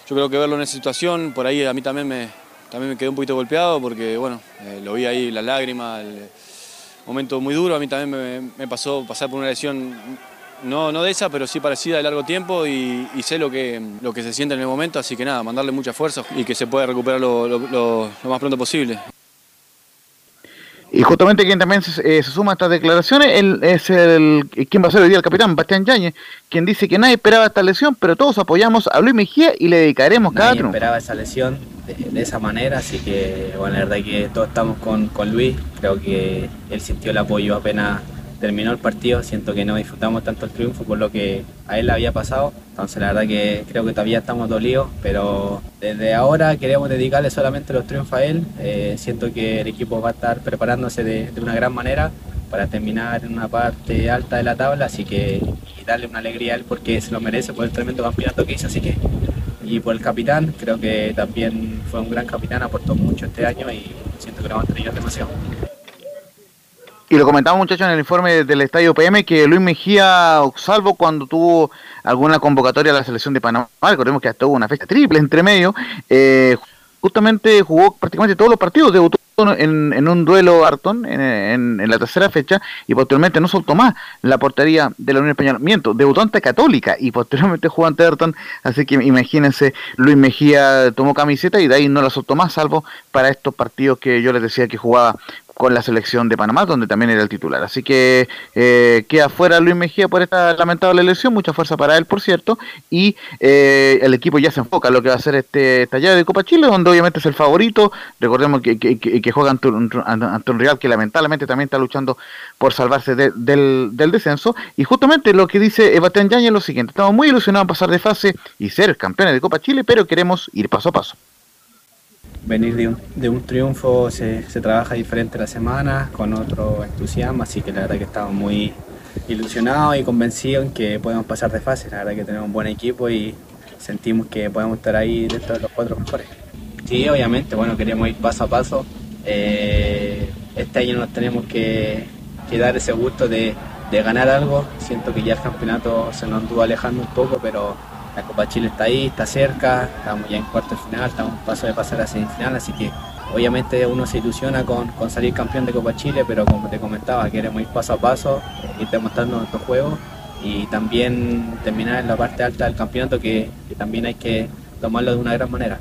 yo creo que verlo en esa situación, por ahí a mí también me, también me quedé un poquito golpeado porque bueno, eh, lo vi ahí, las lágrimas, el momento muy duro. A mí también me pasó pasar por una lesión no, no de esa, pero sí parecida de largo tiempo y, sé lo que, lo que se siente en el momento, así que nada, mandarle mucha fuerza y que se pueda recuperar lo, más pronto posible. Y justamente quien también se, suma a estas declaraciones es el quien va a ser hoy día el capitán, Bastián Yáñez, quien dice que nadie esperaba esta lesión, pero todos apoyamos a Luis Mejía y le dedicaremos cada Nadie esperaba esa lesión de, esa manera, así que bueno, la verdad que todos estamos con, con Luis, creo que él sintió el apoyo apenas terminó el partido, siento que no disfrutamos tanto el triunfo por lo que a él le había pasado. Entonces la verdad que creo que todavía estamos dolidos, pero desde ahora queremos dedicarle solamente los triunfos a él. Eh, siento que el equipo va a estar preparándose de, una gran manera para terminar en una parte alta de la tabla, así que y darle una alegría a él porque se lo merece por el tremendo campeonato que hizo, así que y por el capitán, creo que también fue un gran capitán, aportó mucho este año y siento que lo hemos tenido demasiado. Y lo comentaba muchachos en el informe del Estadio PM que Luis Mejía, salvo cuando tuvo alguna convocatoria a la selección de Panamá, recordemos que hasta hubo una fecha triple entre medio, eh, justamente jugó prácticamente todos los partidos, debutó en, en un duelo Arton en, la tercera fecha y posteriormente no soltó más la portería de la Unión Española. Miento, debutó ante Católica y posteriormente jugó ante Arton, así que imagínense, Luis Mejía tomó camiseta y de ahí no la soltó más, salvo para estos partidos que yo les decía que jugaba con la selección de Panamá, donde también era el titular. Así que eh, queda fuera Luis Mejía por esta lamentable lesión, mucha fuerza para él, por cierto, y eh, el equipo ya se enfoca en lo que va a ser este tallado de Copa Chile, donde obviamente es el favorito, recordemos que, que, juega ante un, Real que lamentablemente también está luchando por salvarse del, descenso, y justamente lo que dice Ebastián Yañez es lo siguiente, estamos muy ilusionados en pasar de fase y ser campeones de Copa Chile, pero queremos ir paso a paso venir de un, de un triunfo se, se, trabaja diferente la semana, con otro entusiasmo, así que la verdad que estamos muy ilusionados y convencidos en que podemos pasar de fase. La verdad que tenemos un buen equipo y sentimos que podemos estar ahí dentro de los cuatro mejores. Sí, obviamente, bueno, queremos ir paso a paso. Eh, este año nos tenemos que, que dar ese gusto de, de ganar algo. Siento que ya el campeonato se nos anduvo alejando un poco, pero la Copa Chile está ahí, está cerca, estamos ya en cuarto de final, estamos a un paso de pasar a semifinal, así que obviamente uno se ilusiona con, salir campeón de Copa Chile, pero como te comentaba, queremos ir paso a paso, ir demostrando nuestro juego y también terminar en la parte alta del campeonato que, también hay que tomarlo de una gran manera.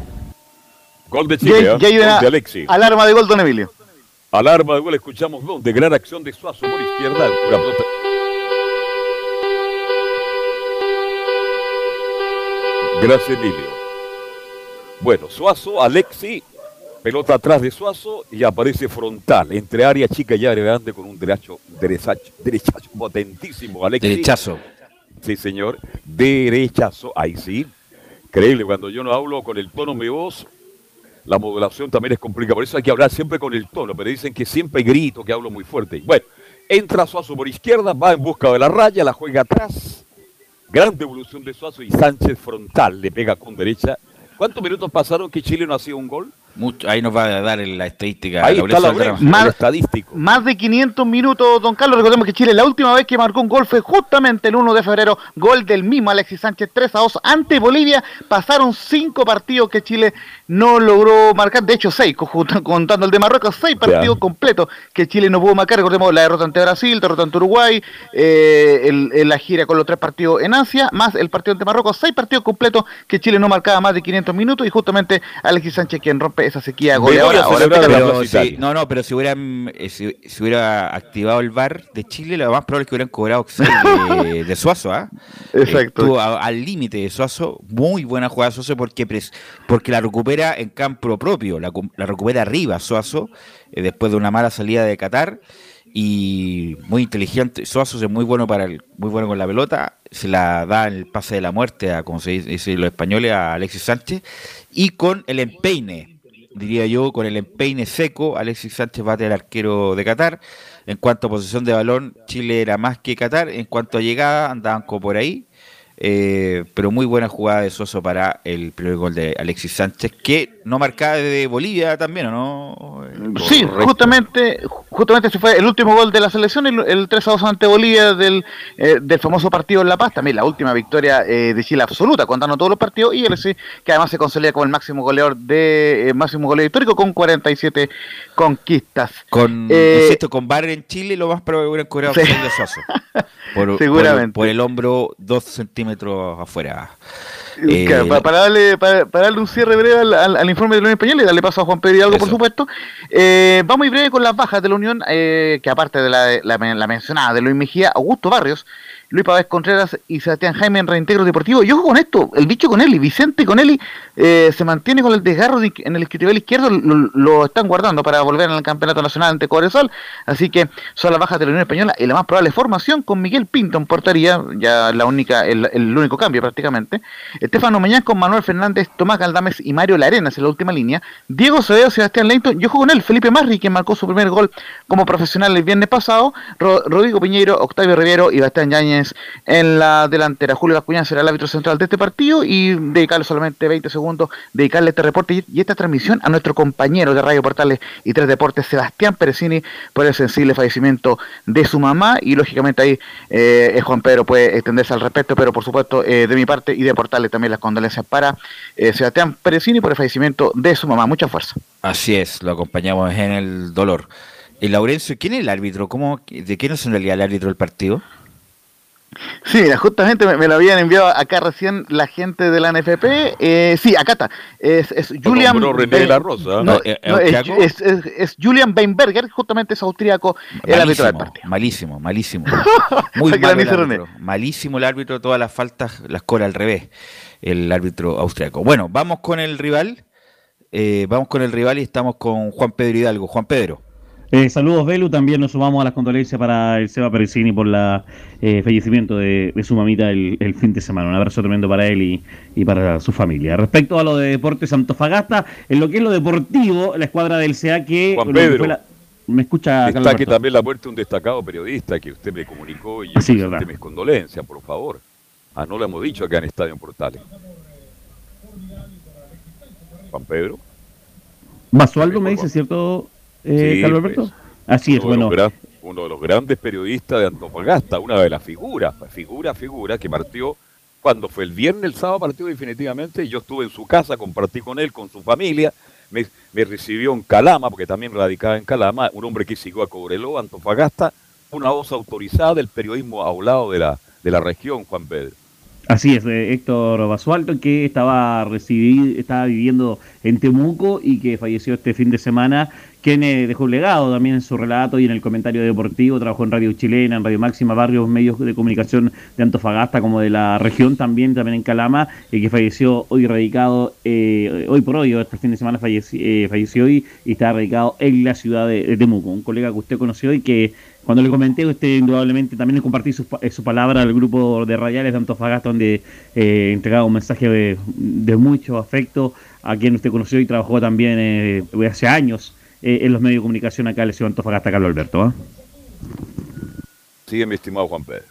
Gol de Chile, ya, ¿eh? de Alexi. Alarma de gol, don Emilio. Alarma de gol, escuchamos gol de gran acción de Suazo por izquierda. Gracias, Emilio. Bueno, Suazo, Alexi, pelota atrás de Suazo y aparece frontal, entre área chica y área grande con un derecho, derechazo, derechazo potentísimo, Alexi. Derechazo. Sí, señor, derechazo, ahí sí. Increíble, cuando yo no hablo con el tono de voz, la modulación también es complicada. Por eso hay que hablar siempre con el tono, pero dicen que siempre grito, que hablo muy fuerte. Bueno, entra Suazo por izquierda, va en busca de la raya, la juega atrás Gran devolución de Suazo y Sánchez frontal le pega con derecha. ¿Cuántos minutos pasaron que Chile no hacía un gol? Mucho, ahí nos va a dar la estadística. Ahí está la más, estadístico. Más de 500 minutos, don Carlos. Recordemos que Chile la última vez que marcó un gol fue justamente el 1 de febrero. Gol del mismo Alexis Sánchez 3 a 2 ante Bolivia. Pasaron cinco partidos que Chile no logró marcar. De hecho, seis, contando el de Marruecos, seis partidos completos que Chile no pudo marcar. Recordemos la derrota ante Brasil, derrota ante Uruguay, eh, la gira con los tres partidos en Asia, más el partido ante Marruecos. Seis partidos completos que Chile no marcaba más de 500 minutos. Y justamente Alexis Sánchez quien rompe esa sequía goleadora. no, no, pero si hubiera, eh, si, hubiera activado el VAR de Chile, lo más probable es que hubieran cobrado de, de Suazo, ¿ah? [laughs] Exacto. al límite de Suazo, muy buena jugada Suazo porque, porque la recupera en campo propio, la, recupera arriba Suazo, eh, después de una mala salida de Qatar y muy inteligente. Suazo es muy bueno para el, muy bueno con la pelota, se la da el pase de la muerte a como se dice los españoles a Alexis Sánchez y con el empeine, diría yo, con el empeine seco, Alexis Sánchez bate al arquero de Qatar. En cuanto a posesión de balón, Chile era más que Qatar. En cuanto a llegada, andaban como por ahí. Eh, pero muy buena jugada de Soso para el primer gol de Alexis Sánchez, que no marcaba de Bolivia también, ¿o no? Sí, justamente, justamente ese fue el último gol de la selección, el, 3 a 2 ante Bolivia del, eh, del famoso partido en La Paz, también la última victoria eh, de Chile absoluta, contando todos los partidos, y él sí, que además se consolida como el máximo goleador de eh, máximo goleador histórico con 47 conquistas. Con, insisto, con Bar en Chile lo más probable cobrado sí. Soso. [laughs] Seguramente. Por, el hombro dos centímetros afuera. Eh, para, darle, para, darle un cierre breve al, informe de la Unión Española y darle paso a Juan Pedro Hidalgo, por supuesto, eh, vamos muy breve con las bajas de la Unión, eh, que aparte de la, la, la mencionada de Luis Mejía, Augusto Barrios, Luis Pavés Contreras y Sebastián Jaime en reintegro deportivo. Y ojo con esto, el bicho con Eli, Vicente con Eli eh, se mantiene con el desgarro en el escritorio izquierdo, lo, están guardando para volver al campeonato nacional ante Cobresal. Así que son las bajas de la Unión Española y la más probable formación con Miguel Pinto en portería, ya la única, el, único cambio prácticamente. Estefano Meñán con Manuel Fernández, Tomás Galdames y Mario Larenas en la última línea. Diego Cededo, Sebastián Leighton y ojo con él, Felipe Marri, que marcó su primer gol como profesional el viernes pasado. Rodrigo Piñeiro, Octavio Riviero y Bastián En la delantera. Julio Bascuñán será el árbitro central de este partido y dedicarle solamente 20 segundos, dedicarle este reporte y, esta transmisión a nuestro compañero de Radio Portales y Tres Deportes, Sebastián Perecini, por el sensible fallecimiento de su mamá y lógicamente ahí eh, Juan Pedro puede extenderse al respecto, pero por supuesto eh, de mi parte y de Portales también las condolencias para eh, Sebastián Perecini por el fallecimiento de su mamá. Mucha fuerza. Así es, lo acompañamos en el dolor. Y Laurencio, ¿quién es el árbitro? ¿Cómo, ¿De quién es en realidad el árbitro del partido? Sí, justamente me, lo habían enviado acá recién la gente de la NFP. Eh, sí, acá está. Es, es Julian. es, Julian Weinberger, justamente es austríaco, el árbitro del partido. Malísimo, malísimo. [laughs] Muy mal el árbitro. Malísimo el árbitro, todas las faltas las cola al revés, el árbitro austríaco. Bueno, vamos con el rival. Eh, vamos con el rival y estamos con Juan Pedro Hidalgo. Juan Pedro. Eh, saludos, Belu. También nos sumamos a las condolencias para el Seba Perecini por el eh, fallecimiento de, su mamita el, fin de semana. Un abrazo tremendo para él y, para su familia. Respecto a lo de Deportes Antofagasta, en lo que es lo deportivo, la escuadra del CA que. Juan Pedro. me escucha Está que también la muerte de un destacado periodista que usted me comunicó y yo sí, mis condolencias, por favor. Ah, no lo hemos dicho acá en Estadio Portales. Juan Pedro. Basualdo me dice, ¿cierto? Eh, Carlos Alberto? Pues, Así es, bueno. uno de los grandes periodistas de Antofagasta, una de las figuras, figura, figura, que partió cuando fue el viernes, el sábado partió definitivamente, yo estuve en su casa, compartí con él, con su familia, me, recibió en Calama, porque también radicaba en Calama, un hombre que siguió a Cobreló, Antofagasta, una voz autorizada del periodismo hablado de la, de la región, Juan Pedro. Así es, eh, Héctor Basualto, que estaba, recibido, estaba viviendo en Temuco y que falleció este fin de semana quien dejó un legado también en su relato y en el comentario deportivo, trabajó en Radio Chilena, en Radio Máxima, varios medios de comunicación de Antofagasta como de la región también, también en Calama, y que falleció hoy radicado, eh, hoy por hoy, este fin de semana falleció, eh, falleció hoy y está radicado en la ciudad de, Temuco, un colega que usted conoció y que cuando le comenté, usted indudablemente también le compartí su, eh, su palabra al grupo de radiales de Antofagasta, donde entregaba un mensaje de, de, mucho afecto a quien usted conoció y trabajó también hace años eh, en los medios de comunicación acá en la ciudad Antofagasta, Carlos Alberto. ¿ah? Sigue mi estimado Juan Pedro.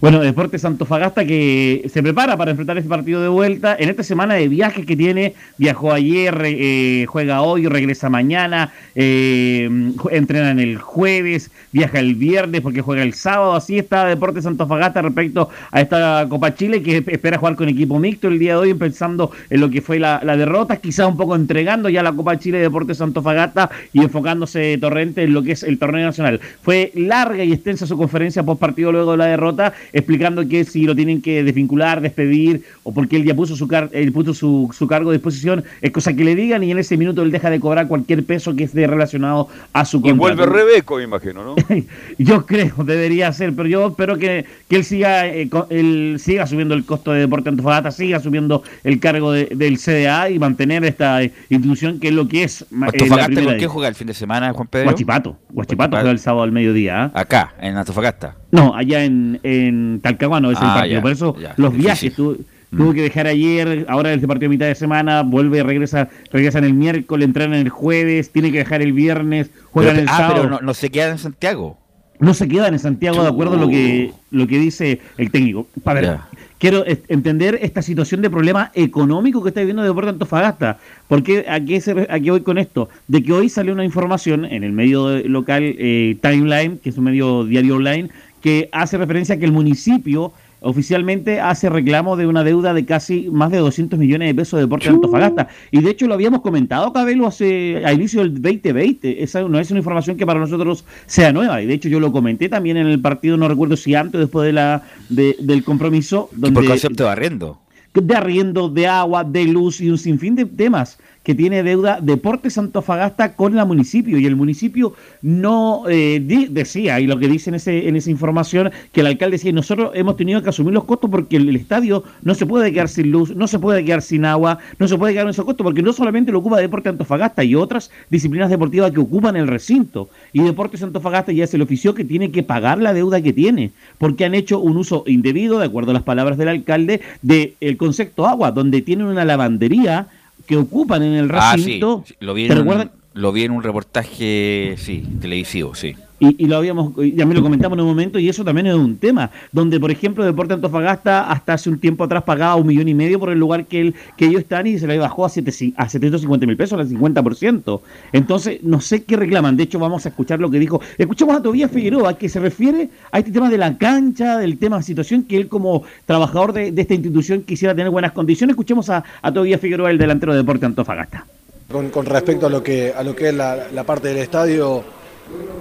Bueno, Deportes Santofagasta que se prepara para enfrentar este partido de vuelta en esta semana de viajes que tiene. Viajó ayer, eh, juega hoy, regresa mañana, eh, entrena en el jueves, viaja el viernes porque juega el sábado. Así está Deportes Santofagasta respecto a esta Copa Chile que espera jugar con equipo mixto el día de hoy, pensando en lo que fue la, derrota, quizás un poco entregando ya la Copa Chile Deportes Santofagasta y enfocándose Torrente en lo que es el torneo nacional. Fue larga y extensa su conferencia post partido luego de la derrota explicando que si lo tienen que desvincular, despedir, o porque él ya puso su, car él puso su, su, cargo a disposición, es cosa que le digan y en ese minuto él deja de cobrar cualquier peso que esté relacionado a su contrato. Y vuelve Rebeco, me imagino, ¿no? [laughs] yo creo, debería ser, pero yo espero que, que él siga eh, él siga subiendo el costo de Deporte Antofagasta, siga subiendo el cargo del CDA y mantener esta institución que es lo que es. Eh, ¿Antofagasta con qué juega el fin de semana, Juan Pedro? Guachipato. Guachipato juega el sábado al mediodía. ¿ah? Acá, en Antofagasta. No, allá en, en Talcahuano es el ah, partido. Por eso los viajes, tú, tuvo mm. que dejar ayer, ahora este partido de mitad de semana, vuelve, regresa, regresan el miércoles, entran el jueves, tiene que dejar el viernes, juegan el sábado. Ah, pero no, se quedan en Santiago. No se quedan en Santiago de acuerdo a lo que, lo que dice el técnico. Para ver, quiero entender esta situación de problema económico que está viviendo Deportes Antofagasta. Porque aquí, aquí voy con esto, de que hoy salió una información en el medio local eh, Timeline, que es un medio diario online, que hace referencia a que el municipio oficialmente hace reclamo de una deuda de casi más de 200 millones de pesos de Deportes de Antofagasta. Y de hecho lo habíamos comentado, Cabelo, hace a inicio del 2020. Esa no es una información que para nosotros sea nueva. Y de hecho yo lo comenté también en el partido, no recuerdo si antes o después de la del compromiso. Donde, por concepto de arriendo. De arriendo, de agua, de luz y un sinfín de temas que tiene deuda Deportes Antofagasta con la municipio y el municipio no eh, decía, y lo que dice en, ese, en esa información, que el alcalde decía, nosotros hemos tenido que asumir los costos porque el, estadio no se puede quedar sin luz, no se puede quedar sin agua, no se puede quedar en esos costos porque no solamente lo ocupa Deportes Antofagasta y otras disciplinas deportivas que ocupan el recinto. Y Deportes Antofagasta ya es el oficio que tiene que pagar la deuda que tiene, porque han hecho un uso indebido, de acuerdo a las palabras del alcalde, del el concepto agua, donde tienen una lavandería que ocupan en el ah, recinto. Lo, vi en un, lo vi en un reportaje, sí, televisivo, sí. Y, lo habíamos, ya me lo comentamos en un momento, y eso también es un tema, donde por ejemplo Deporte Antofagasta hasta hace un tiempo atrás pagaba un millón y medio por el lugar que, él, que ellos están y se le bajó a, a 750 mil pesos, al 50%. Entonces, no sé qué reclaman, de hecho vamos a escuchar lo que dijo. Escuchamos a Tobías Figueroa, que se refiere a este tema de la cancha, del tema de situación, que él como trabajador de, esta institución quisiera tener buenas condiciones. Escuchemos a, a Tobías Figueroa, el delantero de Deporte Antofagasta. Con, respecto a lo que, a lo que es la parte del estadio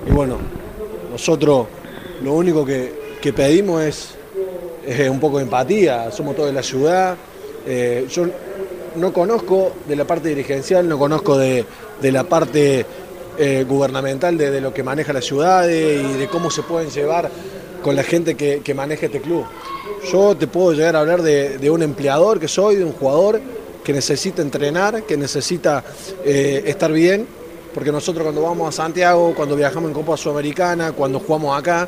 y bueno, nosotros lo único que, pedimos es, un poco de empatía, somos todos de la ciudad. Eh, yo no conozco de la parte dirigencial, no conozco de, la parte eh, gubernamental de, lo que maneja la ciudad y de cómo se pueden llevar con la gente que, maneja este club. Yo te puedo llegar a hablar de, un empleador que soy, de un jugador que necesita entrenar, que necesita eh, estar bien porque nosotros cuando vamos a Santiago, cuando viajamos en Copa Sudamericana, cuando jugamos acá,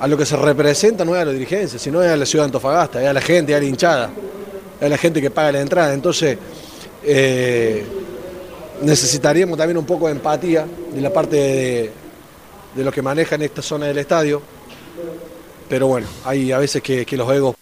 a lo que se representa no es a la dirigencia, sino es a la ciudad de Antofagasta, es a la gente, es a la hinchada, es a la gente que paga la entrada. Entonces, eh, necesitaríamos también un poco de empatía de la parte de, de los que manejan esta zona del estadio. Pero bueno, hay a veces que, que los egos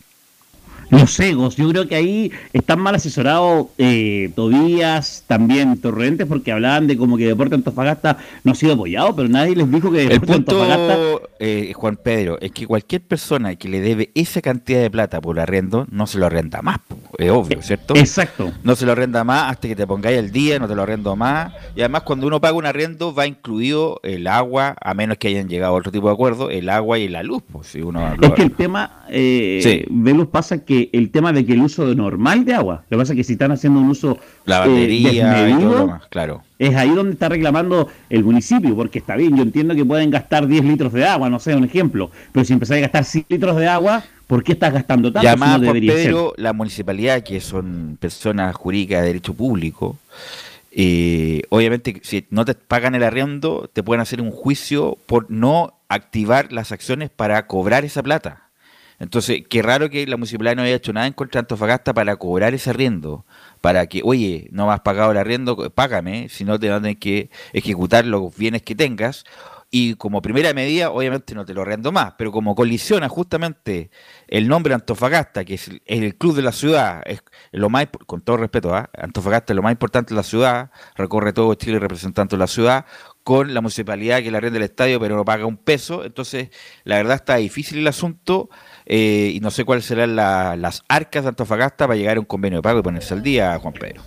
los egos. Yo creo que ahí están mal asesorados eh, Tobías, también Torrentes, porque hablaban de como que Deporte Antofagasta no ha sido apoyado, pero nadie les dijo que Deporte El punto, Antofagasta... Eh, Juan Pedro, es que cualquier persona que le debe esa cantidad de plata por arriendo, no se lo arrenda más, es obvio, ¿cierto? Exacto. No se lo arrenda más hasta que te pongáis el día, no te lo arrendo más. Y además cuando uno paga un arriendo va incluido el agua, a menos que hayan llegado a otro tipo de acuerdo, el agua y la luz. Pues, si uno es que el tema, eh, Velus, pasa que el tema de que el uso normal de agua, lo que pasa es que si están haciendo un uso la batería y todo más, claro. Es ahí donde está reclamando el municipio, porque está bien, yo entiendo que pueden gastar 10 litros de agua, no sé, un ejemplo, pero si empezáis a gastar 100 litros de agua, ¿por qué estás gastando tanto? Y además, Pedro, la municipalidad, que son personas jurídicas de derecho público, eh, obviamente si no te pagan el arriendo, te pueden hacer un juicio por no activar las acciones para cobrar esa plata. Entonces, qué raro que la municipalidad no haya hecho nada en contra de Antofagasta para cobrar ese arriendo. Para que, oye, no me has pagado el arriendo, págame, si no te van a tener que ejecutar los bienes que tengas. y como primera medida, obviamente no te lo rendo más, pero como colisiona justamente el nombre Antofagasta, que es el, club de la ciudad, es lo más, con todo respeto, ¿ah? Antofagasta es lo más importante de la ciudad, recorre todo Chile representando la ciudad, con la municipalidad que la renta del estadio, pero no paga un peso, entonces la verdad está difícil el asunto. Eh, y no sé cuáles serán las arcas de Antofagasta para llegar a un convenio de pago y ponerse al día, Juan Pedro.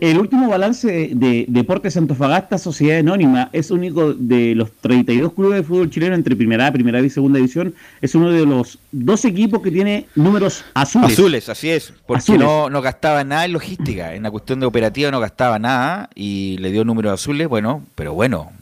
el último balance de Deportes Antofagasta, Sociedad Anónima, es único de los 32 clubes de fútbol chileno entre primera, A, primera y segunda división, es uno de los dos equipos que tiene números azules. Azules, así es, porque No, no gastaba nada en logística, en la cuestión de operativa no gastaba nada y le dio números azules, bueno, pero bueno,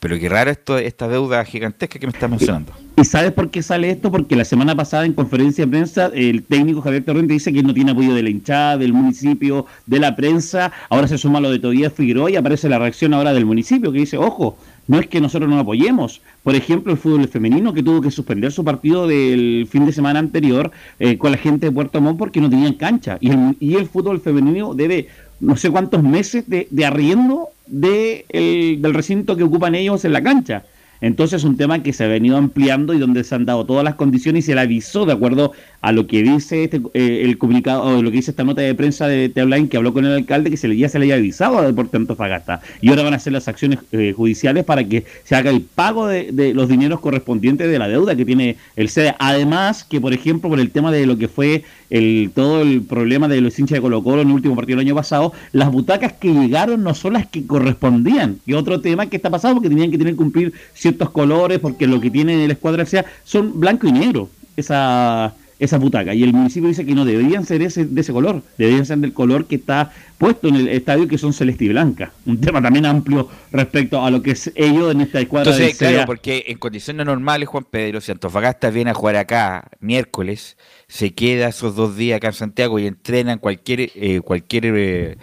pero qué raro esto, esta deuda gigantesca que me estás mencionando. ¿Y sabes por qué sale esto? Porque la semana pasada en conferencia de prensa el técnico Javier Torrente dice que él no tiene apoyo de la hinchada, del municipio, de la prensa. Ahora se suma lo de Tobías Figueroa y aparece la reacción ahora del municipio que dice, ojo, no es que nosotros no apoyemos. Por ejemplo, el fútbol femenino que tuvo que suspender su partido del fin de semana anterior eh, con la gente de Puerto Montt porque no tenían cancha. Y el, y el fútbol femenino debe no sé cuántos meses de, de arriendo de del recinto que ocupan ellos en la cancha. Entonces es un tema que se ha venido ampliando y donde se han dado todas las condiciones y se le avisó de acuerdo a lo que dice este, eh, el comunicado, o lo que dice esta nota de prensa de T-Online que habló con el alcalde, que se le, ya se le haya avisado a Deporte Antofagasta. Y ahora van a hacer las acciones eh, judiciales para que se haga el pago de, los dineros correspondientes de la deuda que tiene el SEDE. Además, que por ejemplo, por el tema de lo que fue el todo el problema de los hinchas de Colo Colo en el último partido del año pasado, las butacas que llegaron no son las que correspondían. Y otro tema que está pasando, porque tenían que tener que cumplir ciertos colores, porque lo que tiene el escuadra sea son blanco y negro. Esa esa butaca. Y el municipio dice que no deberían ser ese, de ese color, deberían ser del color que está puesto en el estadio, que son celeste y blanca. Un tema también amplio respecto a lo que es ello en esta escuadra. Entonces, claro, porque en condiciones normales, Juan Pedro, si Antofagasta viene a jugar acá miércoles, se queda esos dos días acá en Santiago y entrena en cualquier, eh, cualquier eh,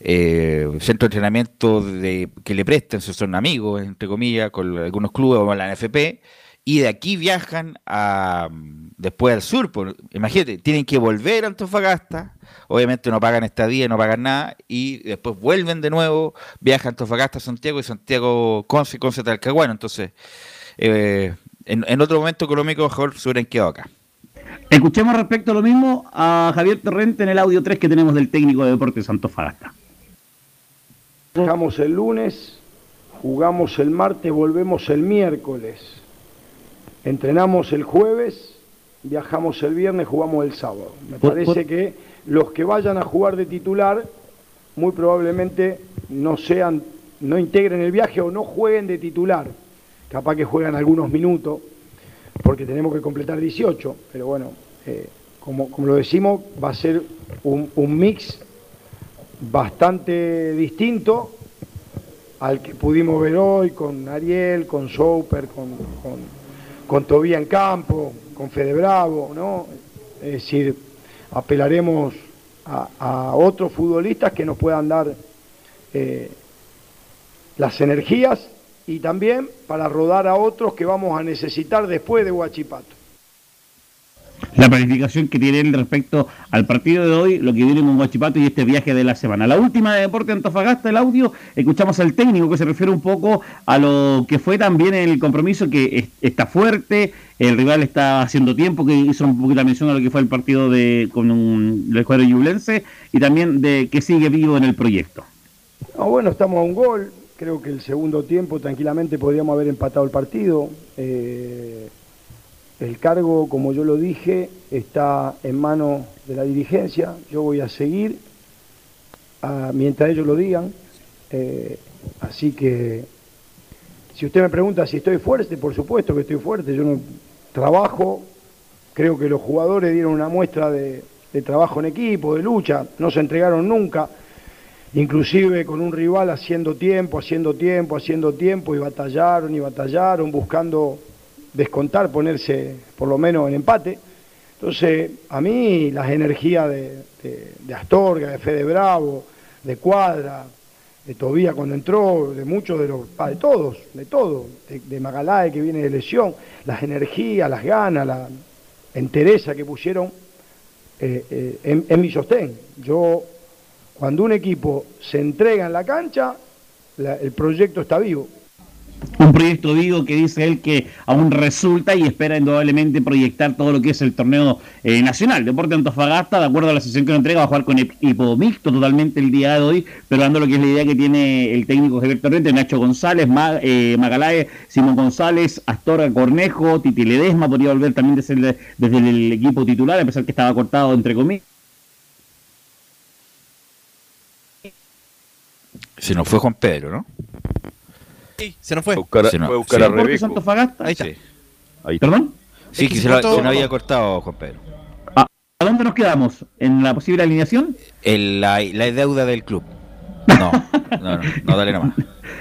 eh, centro de entrenamiento de, que le presten, si son amigos, entre comillas, con algunos clubes o la NFP y de aquí viajan a, después al sur. Por, imagínate, tienen que volver a Antofagasta, obviamente no pagan estadía, no pagan nada, y después vuelven de nuevo, viajan a Antofagasta, Santiago y Santiago, Conce, Conce, Talcahuano. Entonces, eh, en, otro momento económico mejor se hubieran quedado acá. Escuchemos respecto a lo mismo a Javier Torrente en el audio 3 que tenemos del técnico de Deportes Antofagasta. Jugamos el lunes, jugamos el martes, volvemos el miércoles Entrenamos el jueves, viajamos el viernes, jugamos el sábado. Me parece que los que vayan a jugar de titular muy probablemente no sean, no integren el viaje o no jueguen de titular. Capaz que juegan algunos minutos, porque tenemos que completar 18, pero bueno, eh, como, como, lo decimos, va a ser un, mix bastante distinto al que pudimos ver hoy con Ariel, con Souper, con con Tobía en campo, con Fede Bravo, ¿no? Es decir, apelaremos a, otros futbolistas que nos puedan dar eh, las energías y también para rodar a otros que vamos a necesitar después de Huachipato la planificación que tiene él respecto al partido de hoy, lo que viene con Guachipato y este viaje de la semana. La última de Deporte Antofagasta, el audio, escuchamos al técnico que se refiere un poco a lo que fue también el compromiso que está fuerte, el rival está haciendo tiempo, que hizo un poquito la mención a lo que fue el partido de con un, el cuadro yublense y también de que sigue vivo en el proyecto. bueno, estamos a un gol, creo que el segundo tiempo tranquilamente podríamos haber empatado el partido. Eh, el cargo, como yo lo dije, está en manos de la dirigencia. Yo voy a seguir mientras ellos lo digan. Eh, así que, si usted me pregunta si estoy fuerte, por supuesto que estoy fuerte. Yo no trabajo. Creo que los jugadores dieron una muestra de, de trabajo en equipo, de lucha. No se entregaron nunca. Inclusive con un rival haciendo tiempo, haciendo tiempo, haciendo tiempo, y batallaron y batallaron, buscando descontar, ponerse por lo menos en empate. Entonces, a mí las energías de, Astorga, de Fede Bravo, de Cuadra, de Tobía cuando entró, de muchos de los, de todos, de todos, de, de que viene de lesión, las energías, las ganas, la entereza que pusieron eh, eh, en, mi sostén. Yo, cuando un equipo se entrega en la cancha, el proyecto está vivo. Un proyecto vivo que dice él que aún resulta y espera indudablemente proyectar todo lo que es el torneo eh, nacional. Deporte Antofagasta, de acuerdo a la sesión que nos entrega, va a jugar con equipo mixto totalmente el día de hoy, pero dando lo que es la idea que tiene el técnico Javier Torrente, Nacho González, eh, Magalae, Simón González, Astorga Cornejo, Titi Ledesma, podría volver también desde desde el equipo titular, a pesar que estaba cortado entre comillas. Se nos fue Juan Pedro, ¿no? Sí, se nos fue. Buscar, se nos, fue buscar a Rebeco. Antofagasta? Ahí está. Sí. Ahí ¿Perdón? Sí, que se, lo, se nos había cortado Juan Pedro. Ah, ¿A dónde nos quedamos? ¿En la posible alineación? El, la, la deuda del club. No, no, no, no dale nomás.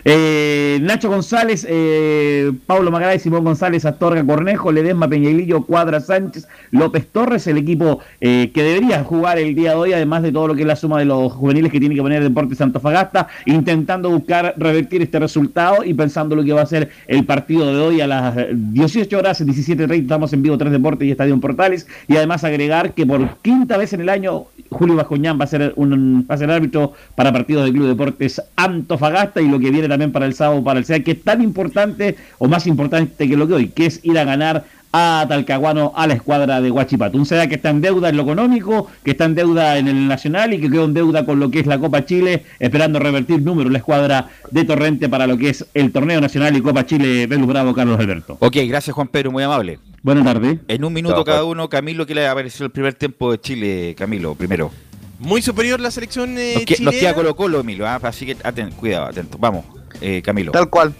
Eh, Nacho González, eh, Pablo Magaray, Simón González, Astorga Cornejo, Ledesma Peñailillo, Cuadra Sánchez, López Torres, el equipo eh, que debería jugar el día de hoy, además de todo lo que es la suma de los juveniles que tiene que poner Deportes Antofagasta, intentando buscar revertir este resultado y pensando lo que va a ser el partido de hoy a las 18 horas, 17.30, estamos en vivo Tres Deportes y Estadio en Portales, y además agregar que por quinta vez en el año Julio Bajoñán va a ser un va a ser árbitro para partidos del Club Deportes Antofagasta y lo que viene también para el sábado para el SEA, que es tan importante o más importante que lo que hoy, que es ir a ganar a Talcahuano a la escuadra de Huachipato. Un SEA que está en deuda en lo económico, que está en deuda en el nacional y que quedó en deuda con lo que es la Copa Chile, esperando revertir número la escuadra de Torrente para lo que es el torneo nacional y Copa Chile. Belus Bravo, Carlos Alberto. Ok, gracias Juan Pedro, muy amable. Buenas tardes. En un minuto cada uno, Camilo, ¿qué le ha parecido el primer tiempo de Chile, Camilo? Primero. Muy superior la selección eh, nos, que, chilena. nos queda Colo Colo, Emilio, así que aten, cuidado, atento. Vamos, eh, Camilo. Tal cual.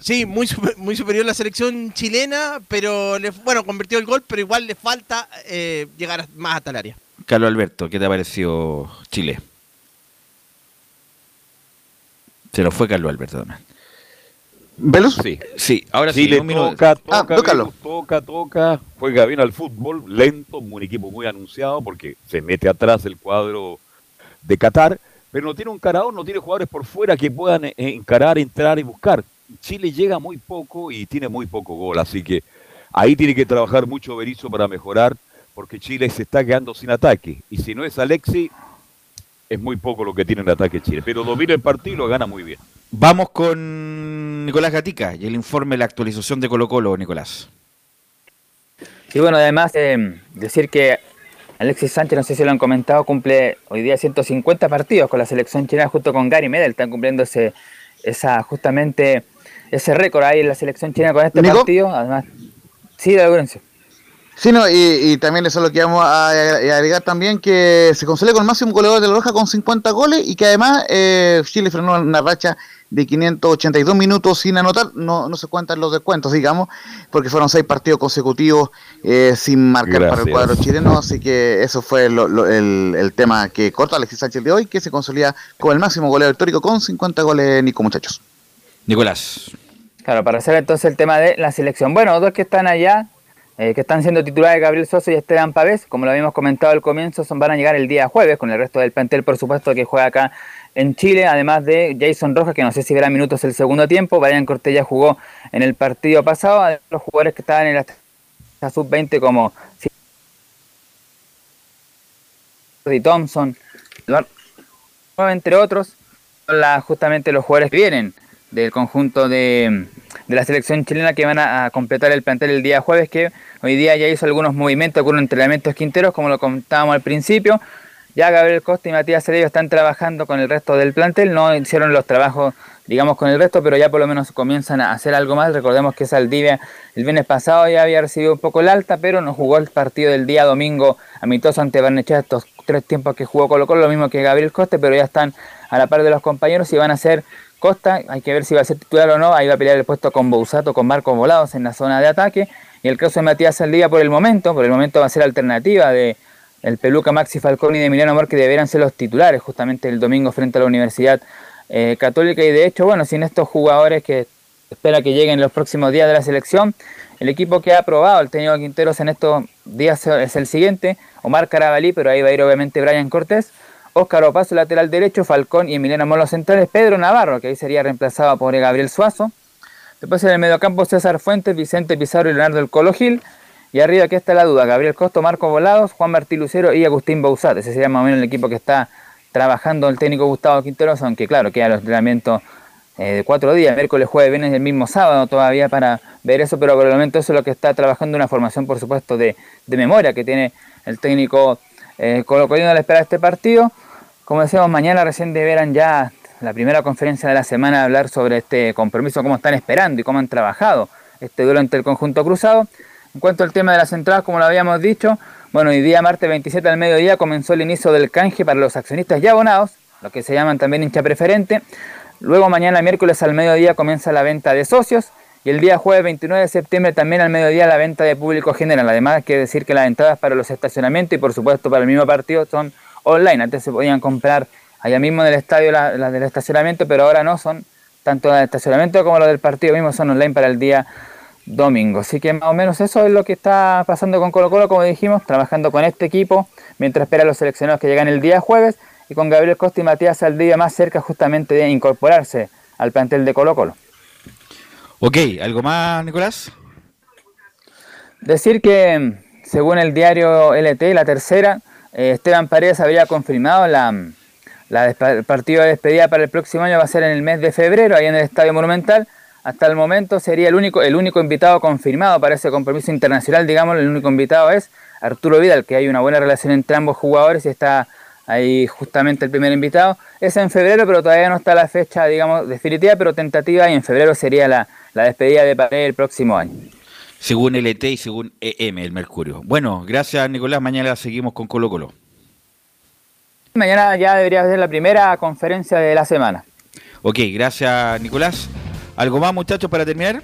Sí, muy, muy superior la selección chilena, pero le, bueno, convirtió el gol, pero igual le falta eh, llegar más hasta el área. Carlos Alberto, ¿qué te ha parecido Chile? Se nos fue Carlos Alberto también. ¿Velus? Sí. Sí, ahora sí. Chile un toca, toca, Ah, toca, toca, juega bien al fútbol, lento, un equipo muy anunciado porque se mete atrás el cuadro de Qatar, pero no tiene un carador, no tiene jugadores por fuera que puedan eh, encarar, entrar y buscar. Chile llega muy poco y tiene muy poco gol, así que ahí tiene que trabajar mucho Berizzo para mejorar, porque Chile se está quedando sin ataque. Y si no es Alexi, es muy poco lo que tiene en ataque Chile. Pero domina el partido y lo gana muy bien. Vamos con Nicolás Gatica y el informe, la actualización de Colo Colo, Nicolás. Sí, bueno, además eh, decir que Alexis Sánchez, no sé si lo han comentado, cumple hoy día 150 partidos con la selección chilena junto con Gary Medel, están cumpliendo ese, esa, justamente ese récord ahí en la selección chilena con este ¿Nico? partido. Además, sí, de Laurencio. Sí, no, y, y también eso es lo que vamos a, a agregar también, que se consolida con el máximo goleador de la Roja con 50 goles y que además eh, Chile frenó una racha de 582 minutos sin anotar, no, no se cuentan los descuentos, digamos, porque fueron seis partidos consecutivos eh, sin marcar para el cuadro chileno, así que eso fue lo- lo- el, el tema que corta Alexis Sánchez de hoy, que se consolida con el máximo goleador histórico con 50 goles, Nico, muchachos. Nicolás. Claro, para hacer entonces el tema de la selección. Bueno, dos que están allá, eh, que están siendo titulares Gabriel Soso y Esteban Pavés, como lo habíamos comentado al comienzo, son, van a llegar el día jueves con el resto del plantel, por supuesto, que juega acá en Chile, además de Jason Rojas, que no sé si verá minutos el segundo tiempo, Brian Cortella jugó en el partido pasado, los jugadores que estaban en la sub-20 como y Thompson, entre otros, la- justamente los jugadores que vienen del conjunto de, de la selección chilena que van a, completar el plantel el día jueves, que hoy día ya hizo algunos movimientos, algunos entrenamientos quinteros, como lo comentábamos al principio. Ya Gabriel Costa y Matías Cerillo están trabajando con el resto del plantel, no hicieron los trabajos, digamos, con el resto, pero ya por lo menos comienzan a hacer algo más. Recordemos que Saldivia el viernes pasado ya había recibido un poco el alta, pero no jugó el partido del día domingo amistoso ante Barnechea, estos tres tiempos que jugó Colo Colo, lo mismo que Gabriel Costa, pero ya están a la par de los compañeros y van a ser Costa, hay que ver si va a ser titular o no, ahí va a pelear el puesto con Bousato, con Marcos Volados en la zona de ataque, y el caso de Matías Saldivia por el momento, por el momento va a ser alternativa de el Peluca Maxi Falcón y de Emiliano Amor que deberán ser los titulares justamente el domingo frente a la Universidad eh, Católica y de hecho, bueno, sin estos jugadores que espera que lleguen en los próximos días de la selección, el equipo que ha aprobado el técnico Quinteros en estos días es el siguiente, Omar Carabalí, pero ahí va a ir obviamente Brian Cortés, Óscar Opaso, lateral derecho, Falcón y Emiliano Amor los centrales, Pedro Navarro, que ahí sería reemplazado por Gabriel Suazo, después en el mediocampo César Fuentes, Vicente Pizarro y Leonardo El Colo Gil, y arriba aquí está la duda, Gabriel Costo, Marco Volados, Juan Martí Lucero y Agustín Bausat. Ese sería más o menos el equipo que está trabajando el técnico Gustavo Quinteros, aunque claro, queda los entrenamientos eh, de cuatro días, miércoles, jueves, viernes y el mismo sábado todavía para ver eso, pero por el momento eso es lo que está trabajando una formación, por supuesto, de, memoria que tiene el técnico eh, Colocolino a la espera de este partido. Como decíamos, mañana recién deberán ya la primera conferencia de la semana hablar sobre este compromiso, cómo están esperando y cómo han trabajado este duelo entre el conjunto cruzado. En cuanto al tema de las entradas, como lo habíamos dicho, bueno, hoy día martes 27 al mediodía comenzó el inicio del canje para los accionistas ya abonados, lo que se llaman también hincha preferente. Luego mañana miércoles al mediodía comienza la venta de socios y el día jueves 29 de septiembre también al mediodía la venta de público general. Además hay que decir que las entradas para los estacionamientos y por supuesto para el mismo partido son online. Antes se podían comprar allá mismo en el estadio las del estacionamiento, pero ahora no, son tanto las del estacionamiento como las del partido mismo son online para el día domingo. Así que más o menos eso es lo que está pasando con Colo Colo, como dijimos, trabajando con este equipo mientras espera a los seleccionados que llegan el día jueves y con Gabriel Costa y Matías Saldivia más cerca justamente de incorporarse al plantel de Colo Colo. Ok, ¿algo más, Nicolás? Decir que según el diario LT, la tercera, eh, Esteban Paredes había confirmado la, la partido de despedida para el próximo año va a ser en el mes de febrero, ahí en el Estadio Monumental. Hasta el momento sería el único, el único invitado confirmado para ese compromiso internacional, digamos, el único invitado es Arturo Vidal, que hay una buena relación entre ambos jugadores y está ahí justamente el primer invitado. Es en febrero, pero todavía no está la fecha, digamos, definitiva, pero tentativa, y en febrero sería la, despedida de Paredes el próximo año. Según LT y según EM, el Mercurio. Bueno, gracias Nicolás, mañana seguimos con Colo Colo. Mañana ya debería ser la primera conferencia de la semana. Ok, gracias Nicolás. ¿Algo más muchachos para terminar?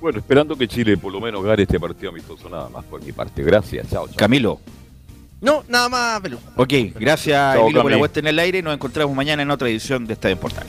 Bueno, esperando que Chile por lo menos gane este partido amistoso nada más por mi parte. Gracias, chao. chao. Camilo. No, nada más, Pelú. Ok, gracias Emilio por la vuelta en el aire. Nos encontramos mañana en otra edición de Estadio Portal.